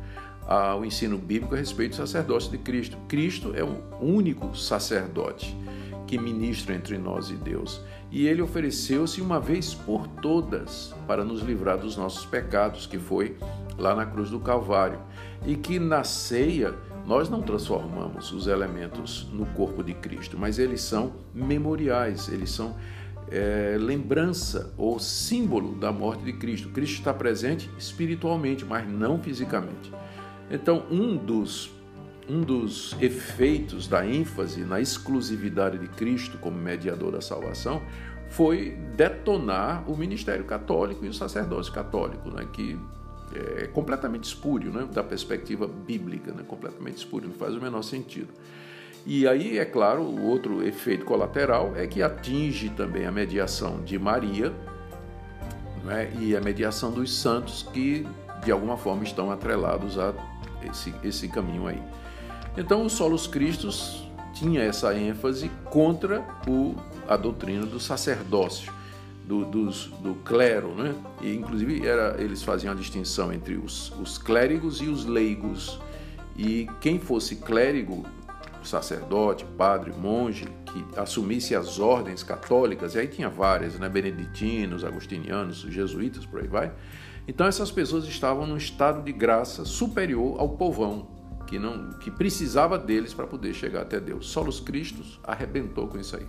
ao ensino bíblico a respeito do sacerdócio de Cristo. Cristo é o único sacerdote que ministra entre nós e Deus. E ele ofereceu-se uma vez por todas para nos livrar dos nossos pecados, que foi lá na cruz do Calvário. E que na ceia nós não transformamos os elementos no corpo de Cristo, mas eles são memoriais, eles são é, lembrança ou símbolo da morte de Cristo. Cristo está presente espiritualmente, mas não fisicamente. Então, um dos, um dos efeitos da ênfase na exclusividade de Cristo como mediador da salvação foi detonar o ministério católico e o sacerdócio católico, né, que é completamente espúrio né, da perspectiva bíblica, né, completamente espúrio, não faz o menor sentido. E aí, é claro, o outro efeito colateral é que atinge também a mediação de Maria né, e a mediação dos santos que, de alguma forma, estão atrelados a esse, esse caminho aí. Então, o Solos Cristos tinha essa ênfase contra o, a doutrina do sacerdócio, do, dos, do clero, né? E, inclusive, era, eles faziam a distinção entre os, os clérigos e os leigos. E quem fosse clérigo sacerdote, padre, monge, que assumisse as ordens católicas, e aí tinha várias, né? beneditinos, agostinianos, jesuítas, por aí vai. Então essas pessoas estavam num estado de graça superior ao povão, que não que precisava deles para poder chegar até Deus. Solos Cristos arrebentou com isso aí.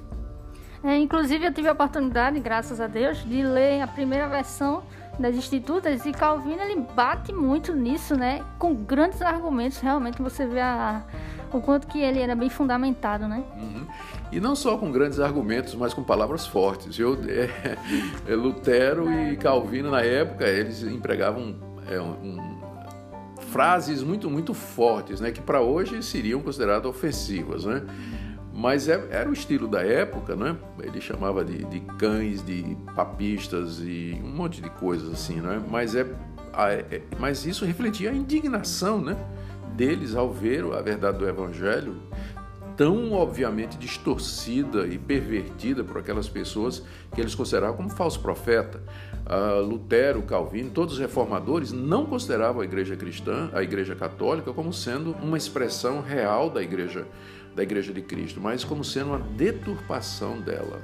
É, inclusive eu tive a oportunidade, graças a Deus, de ler a primeira versão das Institutas e Calvino ele bate muito nisso, né? Com grandes argumentos, realmente você vê a, o quanto que ele era bem fundamentado, né? Uhum. E não só com grandes argumentos, mas com palavras fortes. Eu, é, é, Lutero é. e Calvino, na época, eles empregavam é, um, frases muito, muito fortes, né? Que para hoje seriam consideradas ofensivas, né? Mas é, era o estilo da época, né? Ele chamava de, de cães, de papistas e um monte de coisas assim, né? Mas, é, é mas isso refletia a indignação, né? deles ao ver a verdade do Evangelho tão obviamente distorcida e pervertida por aquelas pessoas que eles consideravam como falso profeta. Uh, Lutero, Calvino, todos os reformadores não consideravam a igreja cristã, a igreja católica, como sendo uma expressão real da igreja, da igreja de Cristo, mas como sendo uma deturpação dela.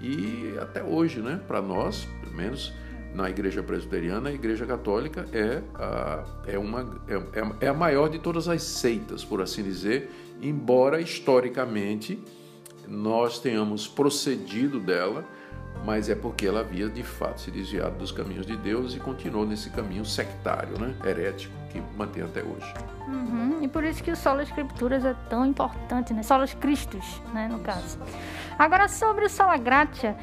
E até hoje, né, para nós, pelo menos, na igreja presbiteriana, a igreja católica é a, é, uma, é, é, é a maior de todas as seitas, por assim dizer, embora historicamente nós tenhamos procedido dela, mas é porque ela havia de fato se desviado dos caminhos de Deus e continuou nesse caminho sectário, né, herético, que mantém até hoje. Uhum, e por isso que o Solo Escrituras é tão importante, né? Solos Cristos, né, no caso. Agora, sobre o Sola Gratia,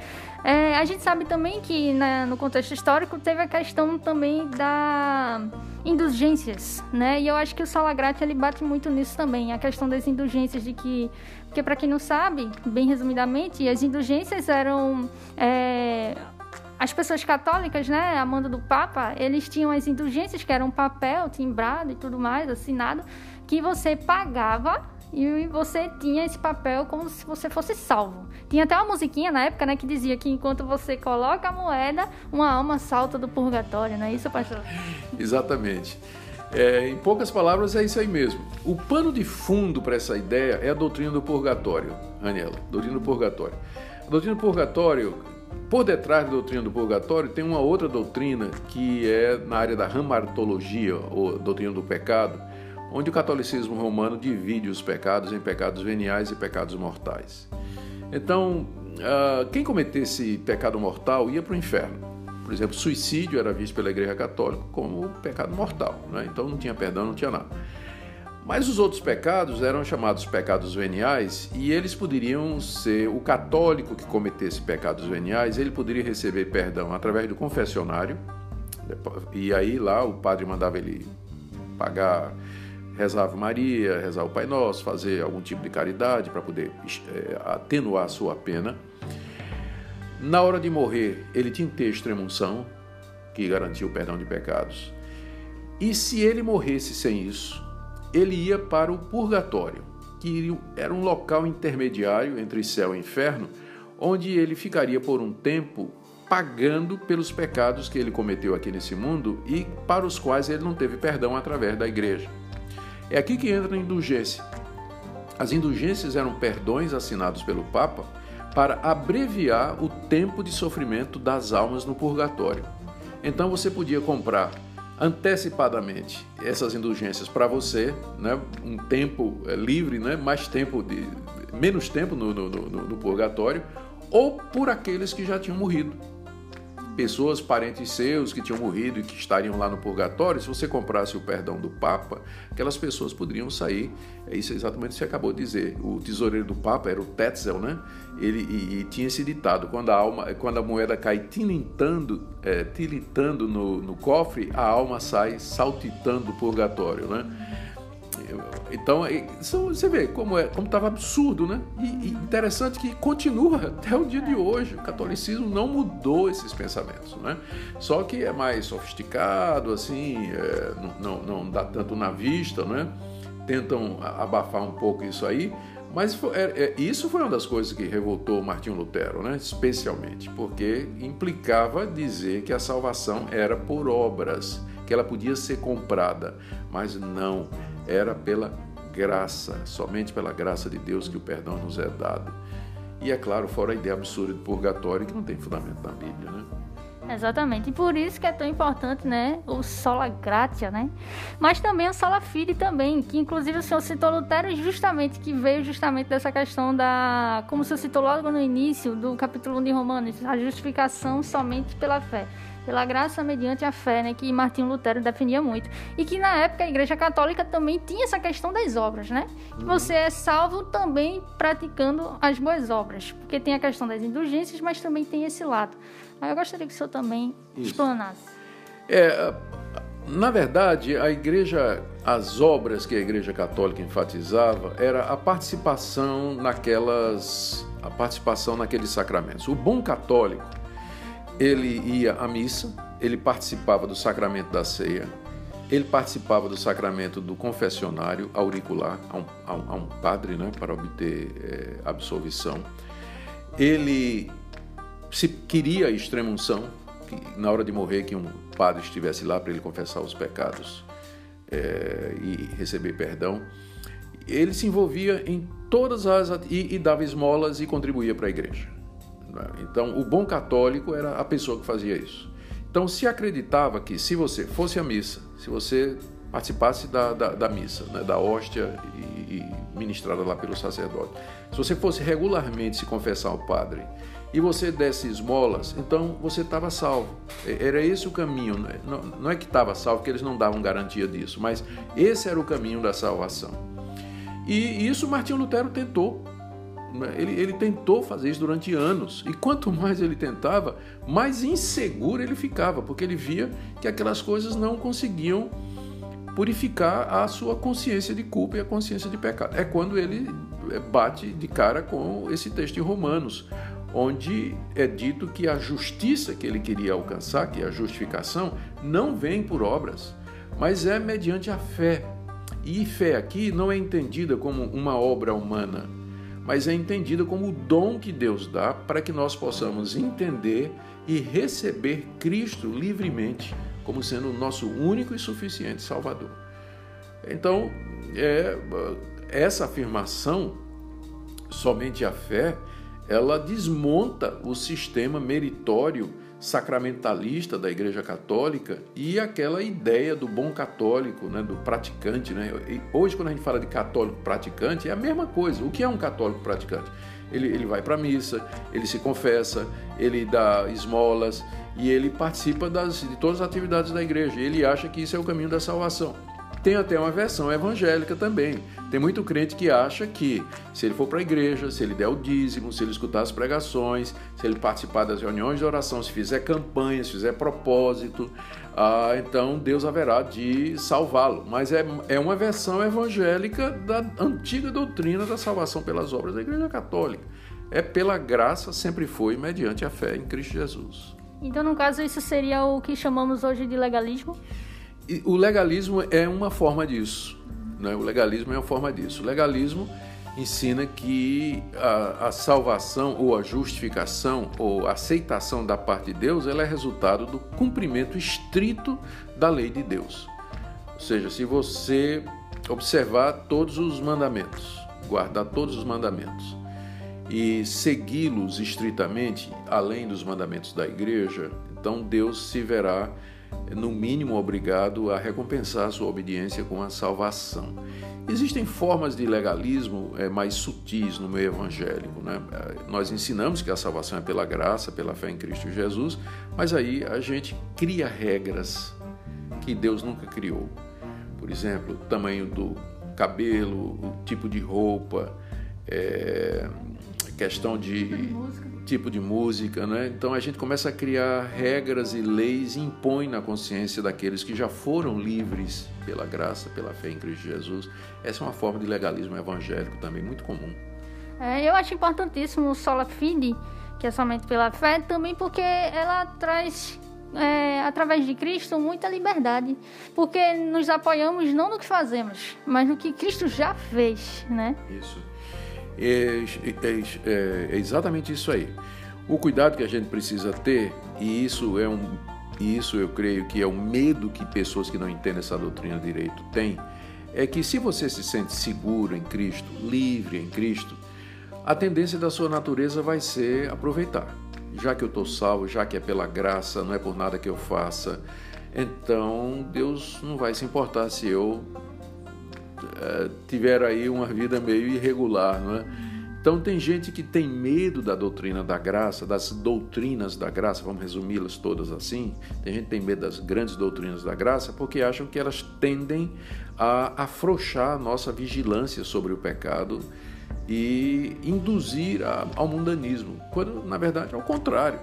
é, a gente sabe também que né, no contexto histórico teve a questão também da indulgências, né? E eu acho que o Sola Gratia ele bate muito nisso também, a questão das indulgências de que, porque para quem não sabe, bem resumidamente, as indulgências eram é, as pessoas católicas, né, a mando do Papa, eles tinham as indulgências, que eram papel timbrado e tudo mais, assinado, que você pagava e você tinha esse papel como se você fosse salvo. Tinha até uma musiquinha na época, né, que dizia que enquanto você coloca a moeda, uma alma salta do purgatório, não é isso, pastor? <laughs> Exatamente. É, em poucas palavras, é isso aí mesmo. O pano de fundo para essa ideia é a doutrina do purgatório, Raniela. Doutrina do purgatório. A doutrina do purgatório, por detrás da doutrina do purgatório, tem uma outra doutrina que é na área da ramartologia, ou doutrina do pecado, onde o catolicismo romano divide os pecados em pecados veniais e pecados mortais. Então, uh, quem cometesse pecado mortal ia para o inferno. Por exemplo, suicídio era visto pela Igreja Católica como pecado mortal, né? então não tinha perdão, não tinha nada. Mas os outros pecados eram chamados pecados veniais e eles poderiam ser o católico que cometesse pecados veniais, ele poderia receber perdão através do confessionário. E aí lá o padre mandava ele pagar rezar Ave Maria, rezar o Pai Nosso, fazer algum tipo de caridade para poder é, atenuar a sua pena. Na hora de morrer, ele tinha que ter extremunção, que garantia o perdão de pecados. E se ele morresse sem isso, ele ia para o purgatório, que era um local intermediário entre céu e inferno, onde ele ficaria por um tempo pagando pelos pecados que ele cometeu aqui nesse mundo e para os quais ele não teve perdão através da igreja. É aqui que entra a indulgência. As indulgências eram perdões assinados pelo Papa para abreviar o tempo de sofrimento das almas no purgatório. Então você podia comprar antecipadamente essas indulgências para você, né, um tempo é, livre, né, mais tempo de menos tempo no, no, no, no purgatório, ou por aqueles que já tinham morrido pessoas, parentes seus que tinham morrido e que estariam lá no purgatório, se você comprasse o perdão do Papa, aquelas pessoas poderiam sair. É isso exatamente o que você acabou de dizer. O tesoureiro do Papa era o Tetzel, né? Ele e, e tinha esse ditado: quando a alma, quando a moeda cai tilintando, é, tilitando no, no cofre, a alma sai saltitando do purgatório, né? Então, você vê como é, como estava absurdo, né? E, e, interessante que continua até o dia de hoje. O catolicismo não mudou esses pensamentos, né? Só que é mais sofisticado, assim, é, não, não dá tanto na vista, né? Tentam abafar um pouco isso aí, mas foi, é, é, isso foi uma das coisas que revoltou Martinho Lutero, né? especialmente, porque implicava dizer que a salvação era por obras, que ela podia ser comprada, mas não era pela graça, somente pela graça de Deus que o perdão nos é dado. E é claro, fora a ideia absurda de purgatório que não tem fundamento na Bíblia, né? Exatamente, e por isso que é tão importante, né, o sola gratia, né? Mas também o sola fide também, que inclusive o senhor citou Lutero justamente, que veio justamente dessa questão da, como o senhor citou logo no início do capítulo 1 de Romanos, a justificação somente pela fé pela graça mediante a fé, né, que Martinho Lutero defendia muito. E que na época a Igreja Católica também tinha essa questão das obras, né? Que uhum. você é salvo também praticando as boas obras, porque tem a questão das indulgências, mas também tem esse lado. Aí eu gostaria que o senhor também Isso. explanasse. É, na verdade, a igreja, as obras que a igreja católica enfatizava era a participação naquelas, a participação naqueles sacramentos. O bom católico ele ia à missa, ele participava do sacramento da ceia, ele participava do sacramento do confessionário auricular a um, a um, a um padre né, para obter é, absolvição. Ele se queria a extremunção, que na hora de morrer que um padre estivesse lá para ele confessar os pecados é, e receber perdão. Ele se envolvia em todas as e, e dava esmolas e contribuía para a igreja. Né? Então, o bom católico era a pessoa que fazia isso. Então, se acreditava que se você fosse à missa, se você participasse da, da, da missa, né, da hóstia e, e, ministrada lá pelo sacerdote, se você fosse regularmente se confessar ao padre e você desse esmolas, então você estava salvo. Era esse o caminho. Né? Não, não é que estava salvo, porque eles não davam garantia disso, mas esse era o caminho da salvação. E isso Martinho Lutero tentou? Ele, ele tentou fazer isso durante anos. E quanto mais ele tentava, mais inseguro ele ficava, porque ele via que aquelas coisas não conseguiam purificar a sua consciência de culpa e a consciência de pecado. É quando ele é, bate de cara com esse texto em Romanos, onde é dito que a justiça que ele queria alcançar, que é a justificação, não vem por obras, mas é mediante a fé. E fé aqui não é entendida como uma obra humana, mas é entendida como o dom que Deus dá para que nós possamos entender e receber Cristo livremente como sendo o nosso único e suficiente Salvador. Então, é, essa afirmação, somente a fé, ela desmonta o sistema meritório sacramentalista da Igreja Católica e aquela ideia do bom católico, né, do praticante. Né? Hoje, quando a gente fala de católico praticante, é a mesma coisa. O que é um católico praticante? Ele, ele vai para a missa, ele se confessa, ele dá esmolas e ele participa das, de todas as atividades da igreja. Ele acha que isso é o caminho da salvação. Tem até uma versão evangélica também. Tem muito crente que acha que se ele for para a igreja, se ele der o dízimo, se ele escutar as pregações, se ele participar das reuniões de oração, se fizer campanha, se fizer propósito, ah, então Deus haverá de salvá-lo. Mas é, é uma versão evangélica da antiga doutrina da salvação pelas obras da Igreja Católica. É pela graça, sempre foi, mediante a fé em Cristo Jesus. Então, no caso, isso seria o que chamamos hoje de legalismo? o legalismo é uma forma disso. Né? O legalismo é uma forma disso. O legalismo ensina que a, a, salvação ou a justificação ou a aceitação da parte de Deus ela é resultado do cumprimento estrito da lei de Deus. Ou seja, se você observar todos os mandamentos, guardar todos os mandamentos e segui-los estritamente, além dos mandamentos da igreja, então Deus se verá no mínimo obrigado a recompensar sua obediência com a salvação. Existem formas de legalismo é, mais sutis no meio evangélico. Né? É, nós ensinamos que a salvação é pela graça, pela fé em Cristo Jesus, mas aí a gente cria regras que Deus nunca criou. Por exemplo, o tamanho do cabelo, o tipo de roupa, é, questão de tipo de música, né? Então a gente começa a criar regras e leis e impõe na consciência daqueles que já foram livres pela graça, pela fé em Cristo Jesus. Essa é uma forma de legalismo evangélico também muito comum. É, eu acho importantíssimo o sola fide, que é somente pela fé, também porque ela traz é, através de Cristo, muita liberdade, porque nos apoiamos não no que fazemos, mas no que Cristo já fez, né? Isso. É, é, é, é, exatamente isso aí. O cuidado que a gente precisa ter, e isso é um, isso eu creio que é o medo que pessoas que não entendem essa doutrina direito têm, é que se você se sente seguro em Cristo, livre em Cristo, a tendência da sua natureza vai ser aproveitar. Já que eu estou salvo, já que é pela graça, não é por nada que eu faça, então Deus não vai se importar se eu é, tiveram aí uma vida meio irregular, não é? Então tem gente que tem medo da doutrina da graça, das doutrinas da graça, vamos resumi-las todas assim. Tem gente que tem medo das grandes doutrinas da graça porque acham que elas tendem a afrouxar a nossa vigilância sobre o pecado e induzir ao mundanismo, quando na verdade é o contrário.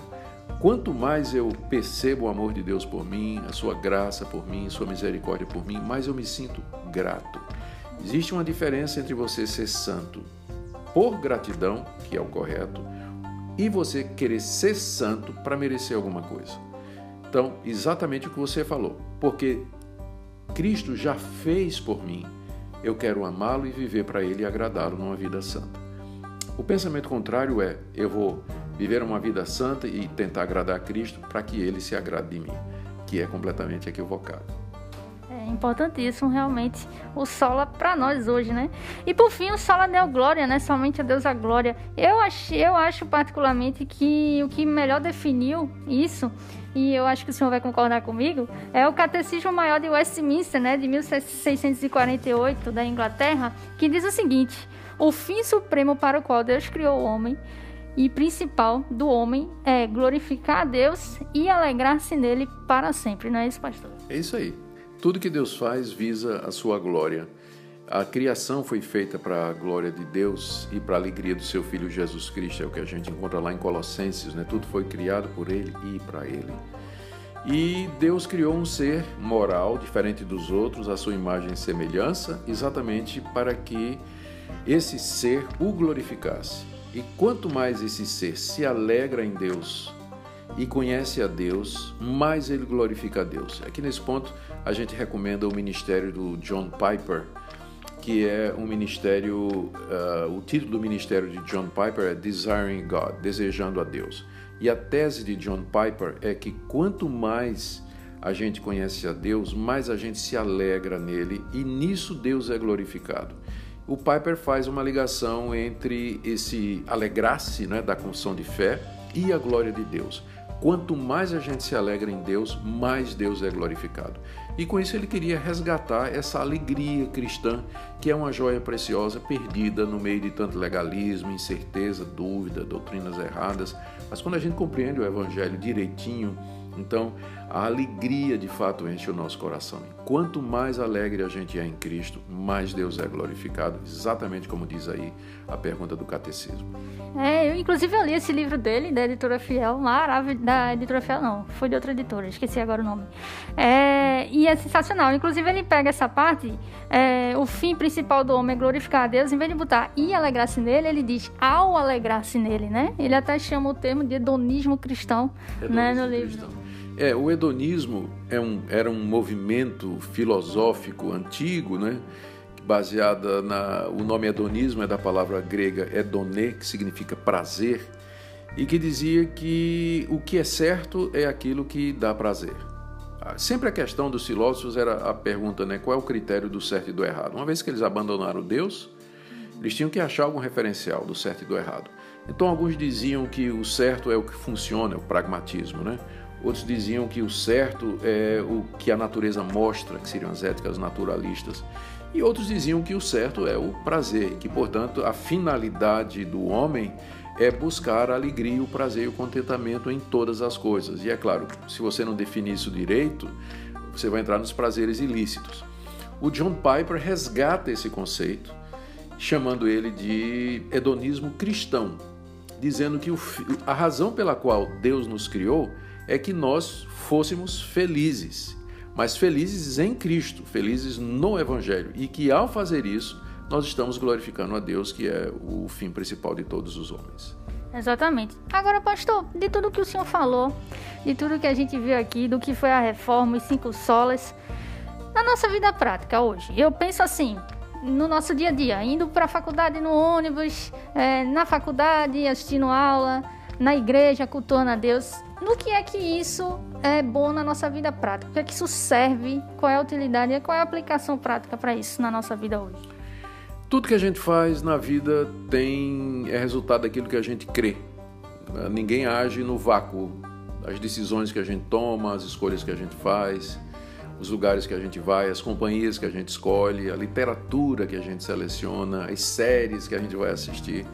Quanto mais eu percebo o amor de Deus por mim, a sua graça por mim, a sua misericórdia por mim, mais eu me sinto grato. Existe uma diferença entre você ser santo por gratidão, que é o correto, e você querer ser santo para merecer alguma coisa. Então, exatamente o que você falou, porque Cristo já fez por mim, eu quero amá-lo e viver para Ele e agradá-lo numa vida santa. O pensamento contrário é: eu vou viver uma vida santa e tentar agradar a Cristo para que Ele se agrade de mim, que é completamente equivocado importantíssimo realmente o sola para nós hoje, né? E por fim, o sola deu glória, né? Somente a Deus a glória. Eu acho, eu acho particularmente que o que melhor definiu isso, e eu acho que o senhor vai concordar comigo, é o Catecismo Maior de Westminster, né, de 1648 da Inglaterra, que diz o seguinte: o fim supremo para o qual Deus criou o homem e principal do homem é glorificar a Deus e alegrar-se nele para sempre, não é isso, pastor? É isso aí. Tudo que Deus faz visa a sua glória. A criação foi feita para a glória de Deus e para a alegria do seu Filho Jesus Cristo, é o que a gente encontra lá em Colossenses, né? Tudo foi criado por Ele e para Ele. E Deus criou um ser moral, diferente dos outros, à sua imagem e semelhança, exatamente para que esse ser o glorificasse. E quanto mais esse ser se alegra em Deus e conhece a Deus, mais ele glorifica a Deus. Aqui nesse ponto, a gente recomenda o ministério do John Piper, que é um ministério, uh, o título do ministério de John Piper é Desiring God, Desejando a Deus. E a tese de John Piper é que quanto mais a gente conhece a Deus, mais a gente se alegra nele e nisso Deus é glorificado. O Piper faz uma ligação entre esse alegrar-se né, da confissão de fé e a glória de Deus. Quanto mais a gente se alegra em Deus, mais Deus é glorificado. E com isso ele queria resgatar essa alegria cristã, que é uma joia preciosa perdida no meio de tanto legalismo, incerteza, dúvida, doutrinas erradas. Mas quando a gente compreende o evangelho direitinho, então, a alegria de fato enche o nosso coração. Quanto mais alegre a gente é em Cristo, mais Deus é glorificado, exatamente como diz aí a pergunta do catecismo. É, eu inclusive eu li esse livro dele, da editora Fiel, maravilhoso, da editora Fiel não, foi de outra editora, esqueci agora o nome. É, e é sensacional, inclusive ele pega essa parte, é, o fim principal do homem é glorificar a Deus, em vez de botar e alegrar-se nele, ele diz ao alegrar-se nele, né? Ele até chama o termo de hedonismo cristão, hedonismo né, no livro. Cristão. É, o hedonismo é um, era um movimento filosófico antigo, né? baseada na. O nome hedonismo é da palavra grega hedonê, que significa prazer, e que dizia que o que é certo é aquilo que dá prazer. Ah, sempre a questão dos filósofos era a pergunta, né? Qual é o critério do certo e do errado? Uma vez que eles abandonaram Deus, eles tinham que achar algum referencial do certo e do errado. Então alguns diziam que o certo é o que funciona, é o pragmatismo, né? Outros diziam que o certo é o que a natureza mostra, que seriam as éticas naturalistas. E outros diziam que o certo é o prazer, que, portanto, a finalidade do homem é buscar a alegria, o prazer e o contentamento em todas as coisas. E é claro, se você não definir isso direito, você vai entrar nos prazeres ilícitos. O John Piper resgata esse conceito, chamando ele de hedonismo cristão, dizendo que a razão pela qual Deus nos criou é que nós fôssemos felizes, mas felizes em Cristo, felizes no Evangelho, e que ao fazer isso, nós estamos glorificando a Deus, que é o fim principal de todos os homens. Exatamente. Agora, pastor, de tudo que o senhor falou, de tudo que a gente viu aqui, do que foi a reforma, os cinco solas, na nossa vida prática hoje, eu penso assim, no nosso dia a dia, indo para a faculdade no ônibus, é, na faculdade, assistindo aula, na igreja, cultuando a Deus. No que é que isso é bom na nossa vida prática? O que é que isso serve? Qual é a utilidade qual é a aplicação prática para isso na nossa vida hoje? Tudo que a gente faz na vida tem é resultado daquilo que a gente crê. Ninguém age no vácuo. As decisões que a gente toma, as escolhas que a gente faz, os lugares que a gente vai, as companhias que a gente escolhe, a literatura que a gente seleciona, as séries que a gente vai assistir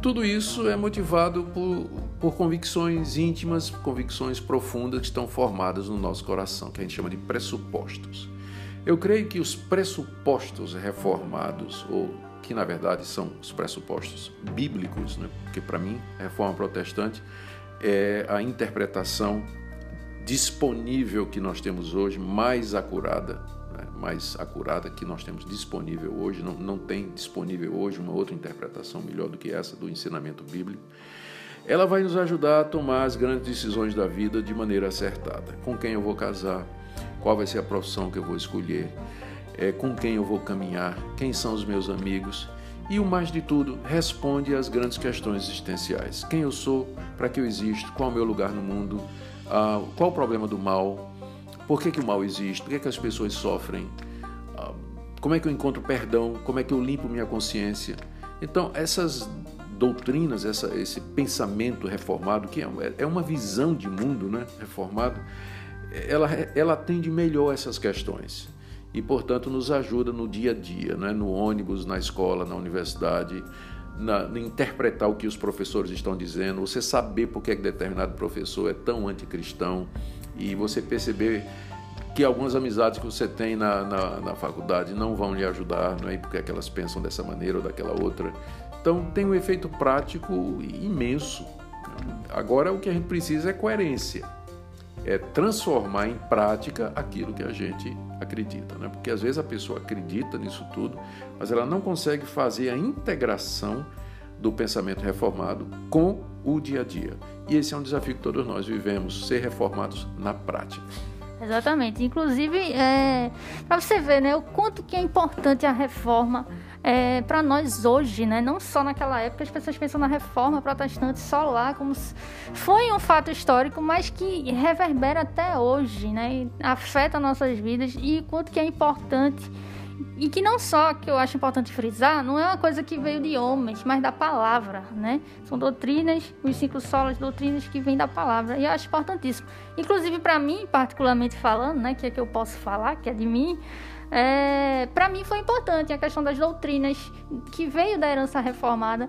tudo isso é motivado por, por convicções íntimas, convicções profundas que estão formadas no nosso coração, que a gente chama de pressupostos. Eu creio que os pressupostos reformados, ou que na verdade são os pressupostos bíblicos, né? porque para mim a reforma protestante é a interpretação disponível que nós temos hoje, mais acurada mais acurada que nós temos disponível hoje, não, não tem disponível hoje uma outra interpretação melhor do que essa do ensinamento bíblico, ela vai nos ajudar a tomar as grandes decisões da vida de maneira acertada. Com quem eu vou casar, qual vai ser a profissão que eu vou escolher, é, com quem eu vou caminhar, quem são os meus amigos. E o mais de tudo, responde às grandes questões existenciais. Quem eu sou, para que eu existo, qual é o meu lugar no mundo, ah, qual o problema do mal, por que, que o mal existe? Por que, que as pessoas sofrem? Ah, como é que eu encontro perdão? Como é que eu limpo minha consciência? Então, essas doutrinas, essa, esse pensamento reformado, que é, é uma visão de mundo né, reformado, ela, ela atende melhor essas questões e, portanto, nos ajuda no dia a dia, né, no ônibus, na escola, na universidade, na, na interpretar o que os professores estão dizendo, você saber por que determinado professor é tão anticristão, e você perceber que algumas amizades que você tem na, na, na, faculdade não vão lhe ajudar, não é? porque é elas pensam dessa maneira ou daquela outra. Então tem um efeito prático imenso. Agora o que a gente precisa é coerência, é transformar em prática aquilo que a gente acredita, né? porque às vezes a pessoa acredita nisso tudo, mas ela não consegue fazer a integração do pensamento reformado com o dia a dia. E esse é um desafio que todos nós vivemos, ser reformados na prática. Exatamente. Inclusive, é, para você ver né, o quanto que é importante a reforma é, para nós hoje, né? Não só naquela época, as pessoas pensam na reforma protestante só lá, como foi um fato histórico, mas que reverbera até hoje, né? Afeta nossas vidas e quanto que é importante e que não só que eu acho importante frisar, não é uma coisa que veio de homens, mas da palavra, né? São doutrinas, os cinco solas, doutrinas que vêm da palavra. E eu acho importantíssimo. Inclusive para mim, particularmente falando, né, que é que eu posso falar, que é de mim, é, para mim foi importante a questão das doutrinas que veio da herança reformada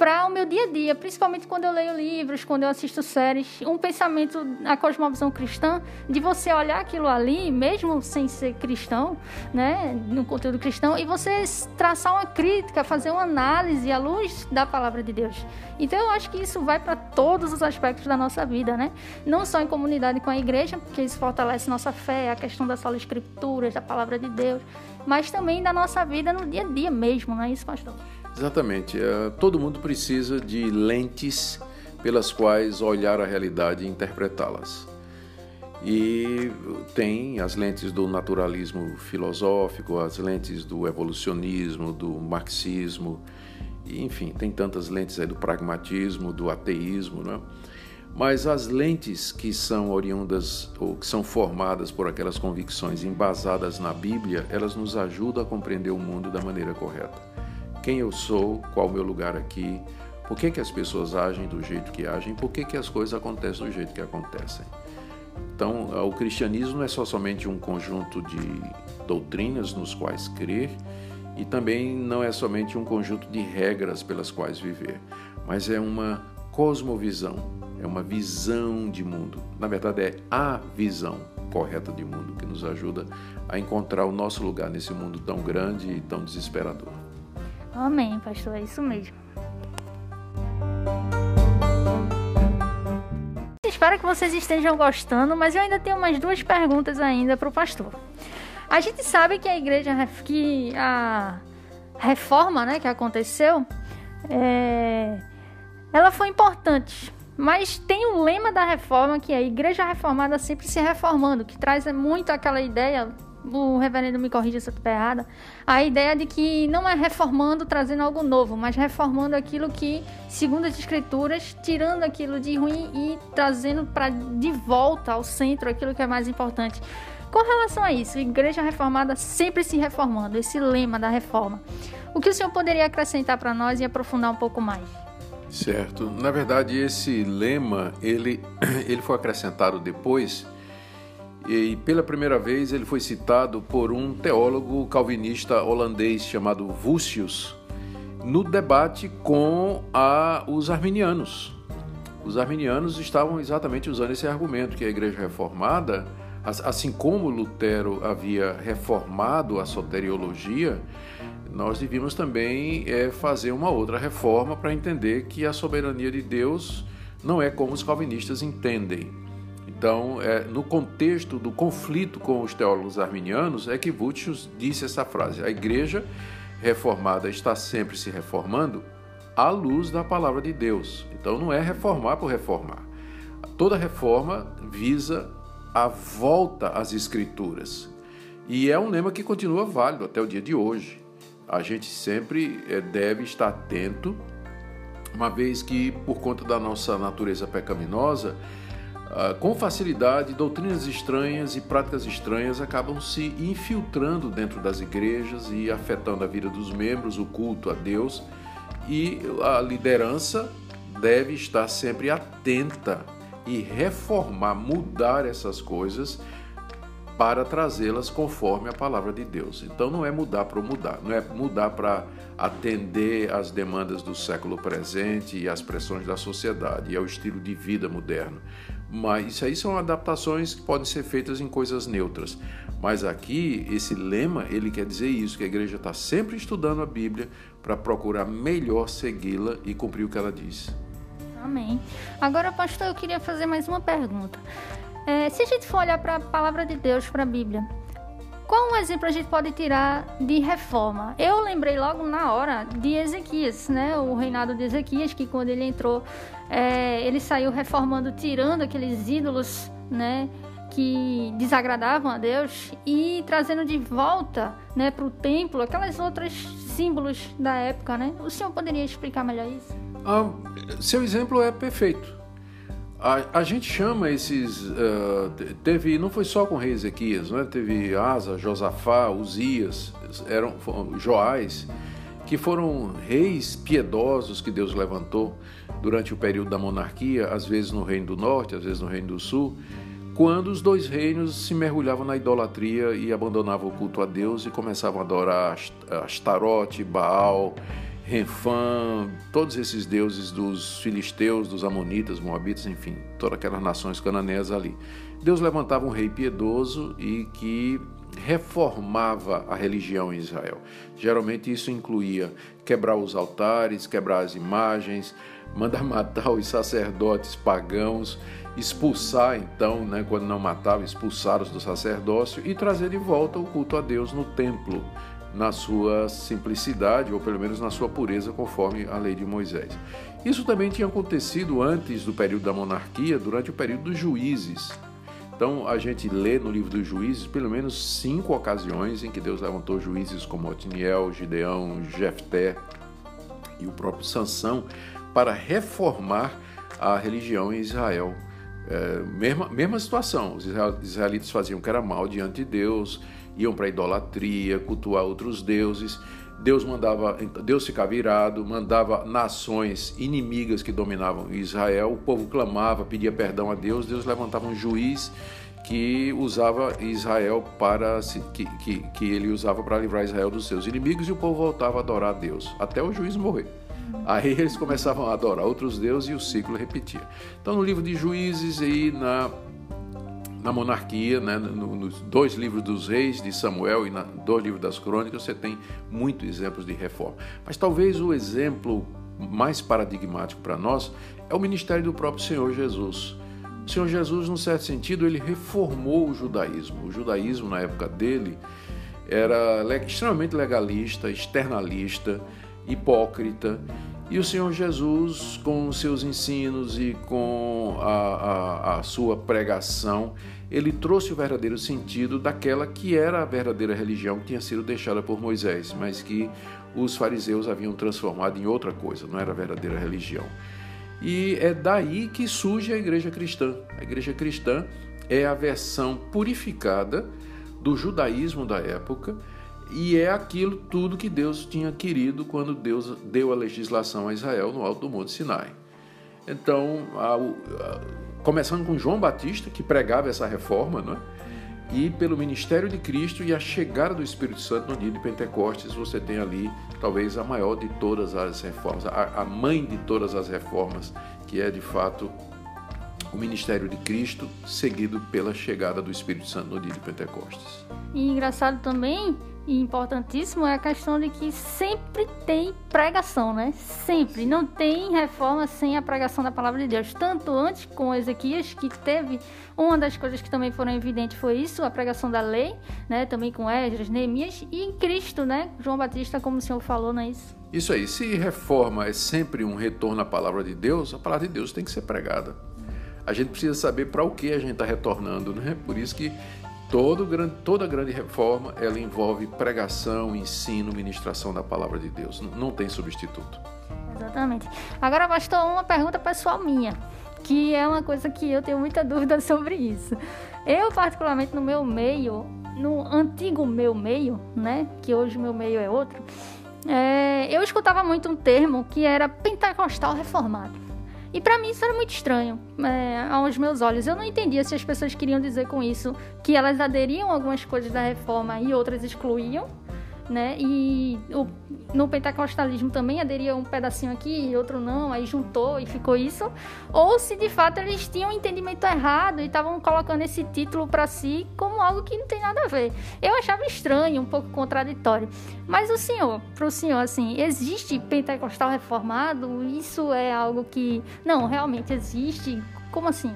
para o meu dia a dia, principalmente quando eu leio livros, quando eu assisto séries, um pensamento, a cosmovisão cristã, de você olhar aquilo ali, mesmo sem ser cristão, né, no conteúdo cristão, e você traçar uma crítica, fazer uma análise à luz da palavra de Deus. Então eu acho que isso vai para todos os aspectos da nossa vida, né? Não só em comunidade com a igreja, porque isso fortalece nossa fé, a questão das salas escrituras, da palavra de Deus, mas também da nossa vida no dia a dia mesmo, não é isso, pastor? Exatamente. É, todo mundo precisa de lentes pelas quais olhar a realidade e interpretá-las. E tem as lentes do naturalismo filosófico, as lentes do evolucionismo, do marxismo, enfim, tem tantas lentes aí do pragmatismo, do ateísmo, não é? Mas as lentes que são oriundas ou que são formadas por aquelas convicções embasadas na Bíblia, elas nos ajudam a compreender o mundo da maneira correta quem eu sou, qual o meu lugar aqui, por que, que as pessoas agem do jeito que agem, por que, que as coisas acontecem do jeito que acontecem. Então, o cristianismo não é só somente um conjunto de doutrinas nos quais crer, e também não é somente um conjunto de regras pelas quais viver, mas é uma cosmovisão, é uma visão de mundo. Na verdade, é a visão correta de mundo que nos ajuda a encontrar o nosso lugar nesse mundo tão grande e tão desesperador. Amém, pastor, é isso mesmo. Espero que vocês estejam gostando, mas eu ainda tenho umas duas perguntas ainda para o pastor. A gente sabe que a igreja, que a reforma, né, que aconteceu, é, ela foi importante. Mas tem um lema da reforma que é a igreja reformada sempre se reformando, que traz muito aquela ideia o reverendo me corrija se eu errada, a ideia de que não é reformando, trazendo algo novo, mas reformando aquilo que, segundo as escrituras, tirando aquilo de ruim e trazendo para de volta ao centro aquilo que é mais importante. Com relação a isso, igreja reformada sempre se reformando, esse lema da reforma. O que o senhor poderia acrescentar para nós e aprofundar um pouco mais? Certo. Na verdade, esse lema, ele, <clears throat> ele foi acrescentado depois e pela primeira vez ele foi citado por um teólogo calvinista holandês chamado Vucius no debate com a, os arminianos. Os arminianos estavam exatamente usando esse argumento que a Igreja Reformada, assim como Lutero havia reformado a soteriologia, nós devíamos também é, fazer uma outra reforma para entender que a soberania de Deus não é como os calvinistas entendem. Então, é, no contexto do conflito com os teólogos arminianos, é que Vutius disse essa frase: a igreja reformada está sempre se reformando à luz da palavra de Deus. Então, não é reformar por reformar. Toda reforma visa a volta às Escrituras. E é um lema que continua válido até o dia de hoje. A gente sempre é, deve estar atento, uma vez que, por conta da nossa natureza pecaminosa, com facilidade, doutrinas estranhas e práticas estranhas acabam se infiltrando dentro das igrejas e afetando a vida dos membros, o culto a Deus, e a liderança deve estar sempre atenta e reformar, mudar essas coisas para trazê-las conforme a palavra de Deus. Então não é mudar para mudar, não é mudar para atender às demandas do século presente e às pressões da sociedade. E ao estilo de vida moderno, mas isso aí são adaptações que podem ser feitas em coisas neutras. Mas aqui, esse lema, ele quer dizer isso, que a igreja está sempre estudando a Bíblia para procurar melhor segui-la e cumprir o que ela diz. Amém. Agora, pastor, eu queria fazer mais uma pergunta. É, se a gente for olhar para a palavra de Deus, para a Bíblia, qual um exemplo a gente pode tirar de reforma? Eu lembrei logo na hora de Ezequias, né? O reinado de Ezequias, que quando ele entrou, é, ele saiu reformando, tirando aqueles ídolos, né? que desagradavam a Deus e trazendo de volta, né, para o templo aquelas outras símbolos da época, né? O senhor poderia explicar melhor isso? Ah, seu exemplo é perfeito. A, a gente chama esses. Uh, teve, não foi só com rei Ezequias, né? teve Asa, Josafá, Uzias, eram Joás, que foram reis piedosos que Deus levantou durante o período da monarquia, às vezes no Reino do Norte, às vezes no Reino do Sul, quando os dois reinos se mergulhavam na idolatria e abandonavam o culto a Deus e começavam a adorar Astarote, Baal Renfã, todos esses deuses dos filisteus, dos amonitas, moabitas, enfim, todas aquelas nações cananeias ali. Deus levantava um rei piedoso e que reformava a religião em Israel. Geralmente isso incluía quebrar os altares, quebrar as imagens, mandar <laughs> matar os sacerdotes pagãos, expulsar então, né, quando não matava, expulsar os do sacerdócio e trazer de volta o culto a Deus no templo na sua simplicidade, ou pelo menos na sua pureza, conforme a lei de Moisés. Isso também tinha acontecido antes do período da monarquia, durante o período dos juízes. Então a gente lê no livro dos juízes pelo menos cinco ocasiões em que Deus levantou juízes como Otiniel, Gideão, Jefté e o próprio Sansão para reformar a religião em Israel. É, mesma, mesma situação, os israelitas faziam o que era mal diante de Deus, iam para idolatria, cultuar outros deuses. Deus mandava, Deus ficava irado, mandava nações inimigas que dominavam Israel, o povo clamava, pedia perdão a Deus, Deus levantava um juiz que usava Israel para que, que, que ele usava para livrar Israel dos seus inimigos e o povo voltava a adorar a Deus, até o juiz morrer. Aí eles começavam a adorar outros deuses e o ciclo repetia. Então no livro de Juízes e na na monarquia, né, nos dois livros dos reis de Samuel e nos dois livros das crônicas, você tem muitos exemplos de reforma. Mas talvez o exemplo mais paradigmático para nós é o ministério do próprio Senhor Jesus. O Senhor Jesus, num certo sentido, ele reformou o judaísmo. O judaísmo, na época dele, era extremamente legalista, externalista, hipócrita. E o Senhor Jesus, com seus ensinos e com a, a, a, sua pregação, ele trouxe o verdadeiro sentido daquela que era a verdadeira religião que tinha sido deixada por Moisés, mas que os fariseus haviam transformado em outra coisa, não era a verdadeira religião. E é daí que surge a igreja cristã. A igreja cristã é a versão purificada do judaísmo da época e é aquilo tudo que Deus tinha querido quando Deus deu a legislação a Israel no alto do Monte Sinai. Então, a, a, começando com João Batista, que pregava essa reforma, não é? e pelo ministério de Cristo e a chegada do Espírito Santo no dia de Pentecostes, você tem ali talvez a maior de todas as reformas, a, a mãe de todas as reformas, que é de fato o ministério de Cristo, seguido pela chegada do Espírito Santo no dia de Pentecostes. E engraçado também e importantíssimo é a questão de que sempre tem pregação, né? Sempre. Não tem reforma sem a pregação da palavra de Deus. Tanto antes com Ezequias, que teve uma das coisas que também foram evidentes foi isso, a pregação da lei, né? Também com Esdras, Neemias e em Cristo, né? João Batista, como o senhor falou, não é isso? Isso aí. Se reforma é sempre um retorno à palavra de Deus, a palavra de Deus tem que ser pregada. A gente precisa saber para o que a gente está retornando, né? Por isso que Todo grande, toda grande reforma ela envolve pregação, ensino, ministração da palavra de Deus. Não, não tem substituto. Exatamente. Agora, pastor, uma pergunta pessoal minha, que é uma coisa que eu tenho muita dúvida <laughs> sobre isso. Eu, particularmente no meu meio, no antigo meu meio, né, que hoje meu meio é outro, é, eu escutava muito um termo que era pentecostal reformado. E para mim isso era muito estranho é, aos meus olhos. Eu não entendia se as pessoas queriam dizer com isso que elas aderiam a algumas coisas da reforma e outras excluíam, né? E o, no pentecostalismo também aderia um pedacinho aqui e outro não, aí juntou e ficou isso. Ou se de fato eles tinham um entendimento errado e estavam colocando esse título para si como algo que não tem nada a ver. Eu achava estranho, um pouco contraditório. Mas o senhor, para o senhor, assim, existe pentecostal reformado? Isso é algo que. Não, realmente existe? Como assim?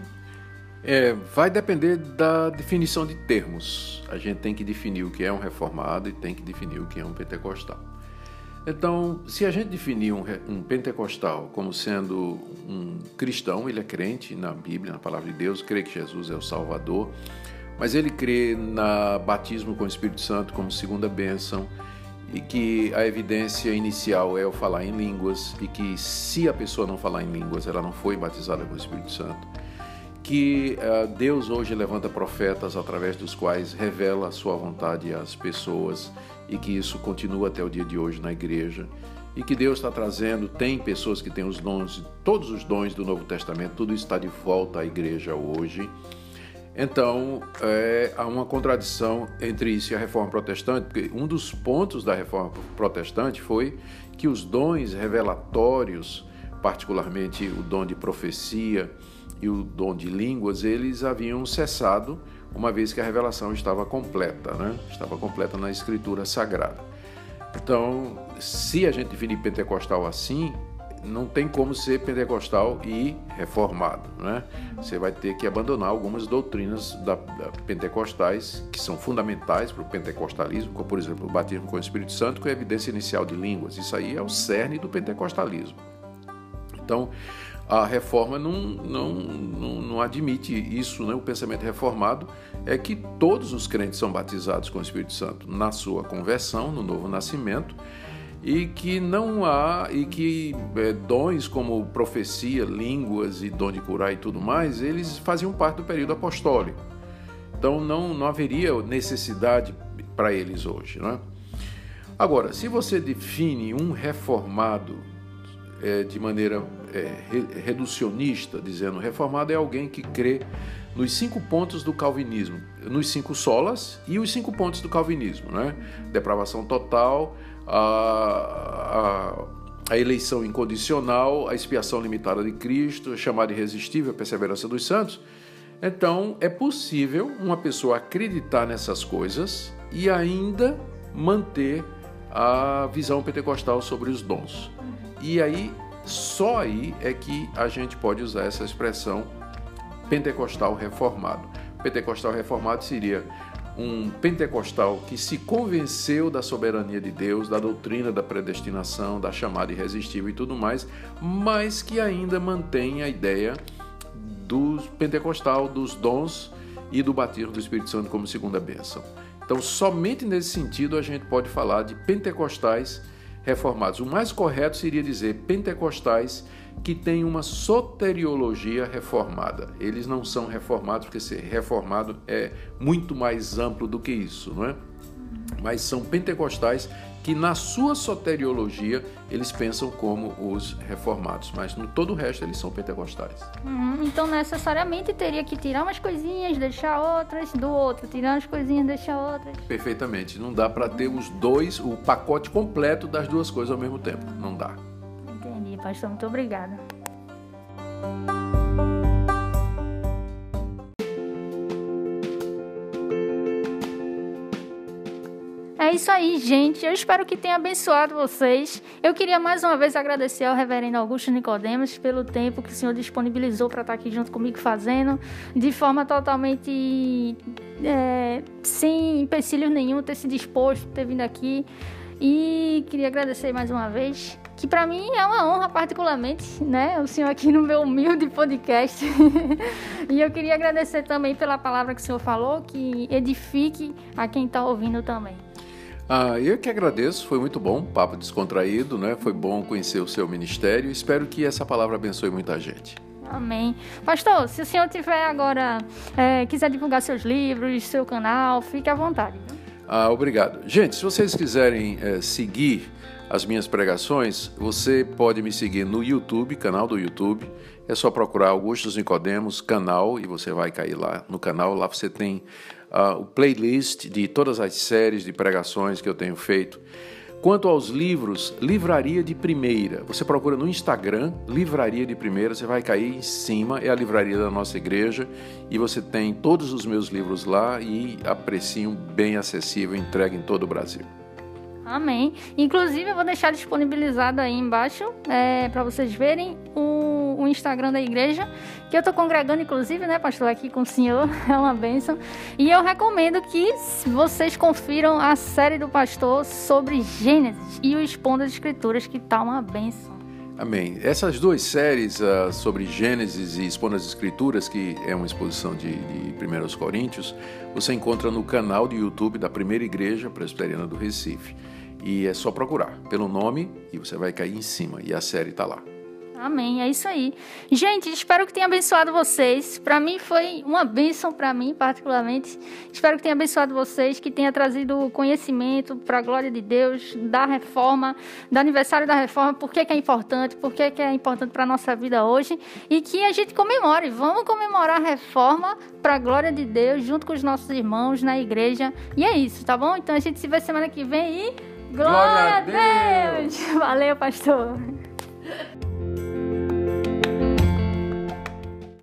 É, vai depender da definição de termos. A gente tem que definir o que é um reformado e tem que definir o que é um pentecostal. Então, se a gente definir um, um, pentecostal como sendo um cristão, ele é crente na Bíblia, na palavra de Deus, crê que Jesus é o Salvador, mas ele crê na batismo com o Espírito Santo como segunda bênção e que a evidência inicial é o falar em línguas e que se a pessoa não falar em línguas, ela não foi batizada com o Espírito Santo que uh, Deus hoje levanta profetas através dos quais revela a sua vontade às pessoas e que isso continua até o dia de hoje na igreja e que Deus está trazendo, tem pessoas que têm os dons, todos os dons do Novo Testamento, tudo está de volta à igreja hoje. Então, é, há uma contradição entre isso e a reforma protestante, porque um dos pontos da reforma protestante foi que os dons revelatórios, particularmente o dom de profecia, e o dom de línguas, eles haviam cessado, uma vez que a revelação estava completa, né? estava completa na Escritura Sagrada. Então, se a gente definir pentecostal assim, não tem como ser pentecostal e reformado, né? Você vai ter que abandonar algumas doutrinas da, da pentecostais que são fundamentais para o pentecostalismo, como por exemplo o batismo com o Espírito Santo, com a evidência inicial de línguas. Isso aí é o cerne do pentecostalismo. Então, a reforma não, não, não, não, admite isso, né? o pensamento reformado é que todos os crentes são batizados com o Espírito Santo na sua conversão, no novo nascimento, e que não há, e que é, dons como profecia, línguas e dom de curar e tudo mais, eles faziam parte do período apostólico. Então não, não haveria necessidade para eles hoje. Né? Agora, se você define um reformado é, de maneira é, reducionista, dizendo reformado é alguém que crê nos cinco pontos do calvinismo, nos cinco solas e os cinco pontos do calvinismo, né? Depravação total, a, a, a eleição incondicional, a expiação limitada de Cristo, a chamada irresistível, a perseverança dos santos. Então, é possível uma pessoa acreditar nessas coisas e ainda manter a visão pentecostal sobre os dons. E aí, só aí é que a gente pode usar essa expressão pentecostal reformado. Pentecostal reformado seria um pentecostal que se convenceu da soberania de Deus, da doutrina da predestinação, da chamada irresistível e tudo mais, mas que ainda mantém a ideia do pentecostal, dos dons e do batismo do Espírito Santo como segunda bênção. Então, somente nesse sentido a gente pode falar de pentecostais reformados. O mais correto seria dizer pentecostais que têm uma soteriologia reformada. Eles não são reformados, porque ser reformado é muito mais amplo do que isso, não é? Mas são pentecostais que na sua soteriologia eles pensam como os reformados, mas no todo o resto eles são pentecostais. Uhum, então necessariamente teria que tirar umas coisinhas, deixar outras do outro, tirar umas coisinhas, deixar outras. Perfeitamente, não dá para ter os dois, o pacote completo das duas coisas ao mesmo tempo, não dá. Entendi, pastor, muito obrigada. Isso aí, gente. Eu espero que tenha abençoado vocês. Eu queria mais uma vez agradecer ao reverendo Augusto Nicodemos pelo tempo que o senhor disponibilizou para estar aqui junto comigo fazendo, de forma totalmente é, sem empecilhos nenhum, ter se disposto, ter vindo aqui. E queria agradecer mais uma vez, que para mim é uma honra particularmente, né? O senhor aqui no meu humilde podcast. <laughs> e eu queria agradecer também pela palavra que o senhor falou, que edifique a quem está ouvindo também. Ah, eu que agradeço, foi muito bom, papo descontraído, né? Foi bom conhecer o seu ministério. Espero que essa palavra abençoe muita gente. Amém. Pastor, se o senhor tiver agora, é, quiser divulgar seus livros, seu canal, fique à vontade. Ah, obrigado. Gente, se vocês quiserem é, seguir as minhas pregações, você pode me seguir no YouTube, canal do YouTube. É só procurar Augustus Nicodemos, canal, e você vai cair lá no canal. Lá você tem uh, o playlist de todas as séries de pregações que eu tenho feito. Quanto aos livros, Livraria de Primeira. Você procura no Instagram, Livraria de Primeira, você vai cair em cima, é a livraria da nossa igreja e você tem todos os meus livros lá e a precinho bem acessível, entregue em todo o Brasil. Amém. Inclusive, eu vou deixar disponibilizado aí embaixo é, para vocês verem o, Instagram da igreja, que eu estou congregando, inclusive, né, pastor, aqui com o senhor, <laughs> é uma bênção. E eu recomendo que vocês confiram a série do pastor sobre Gênesis e o Expondo as Escrituras, que tá uma bênção. Amém. Essas duas séries uh, sobre Gênesis e Expondo as Escrituras, que é uma exposição de, de 1 Coríntios, você encontra no canal do YouTube da Primeira Igreja Presbiteriana do Recife. E é só procurar pelo nome e você vai cair em cima. E a série está lá. Amém, é isso aí. Gente, espero que tenha abençoado vocês. Para mim foi uma bênção para mim, particularmente. Espero que tenha abençoado vocês, que tenha trazido conhecimento para a glória de Deus, da reforma, do aniversário da reforma, por que, que é importante, por que, que é importante para a nossa vida hoje e que a gente comemore. Vamos comemorar a reforma para a glória de Deus, junto com os nossos irmãos na igreja. E é isso, tá bom? Então a gente se vê semana que vem e glória, glória a Deus! Deus! <laughs> Valeu, pastor! Thank you.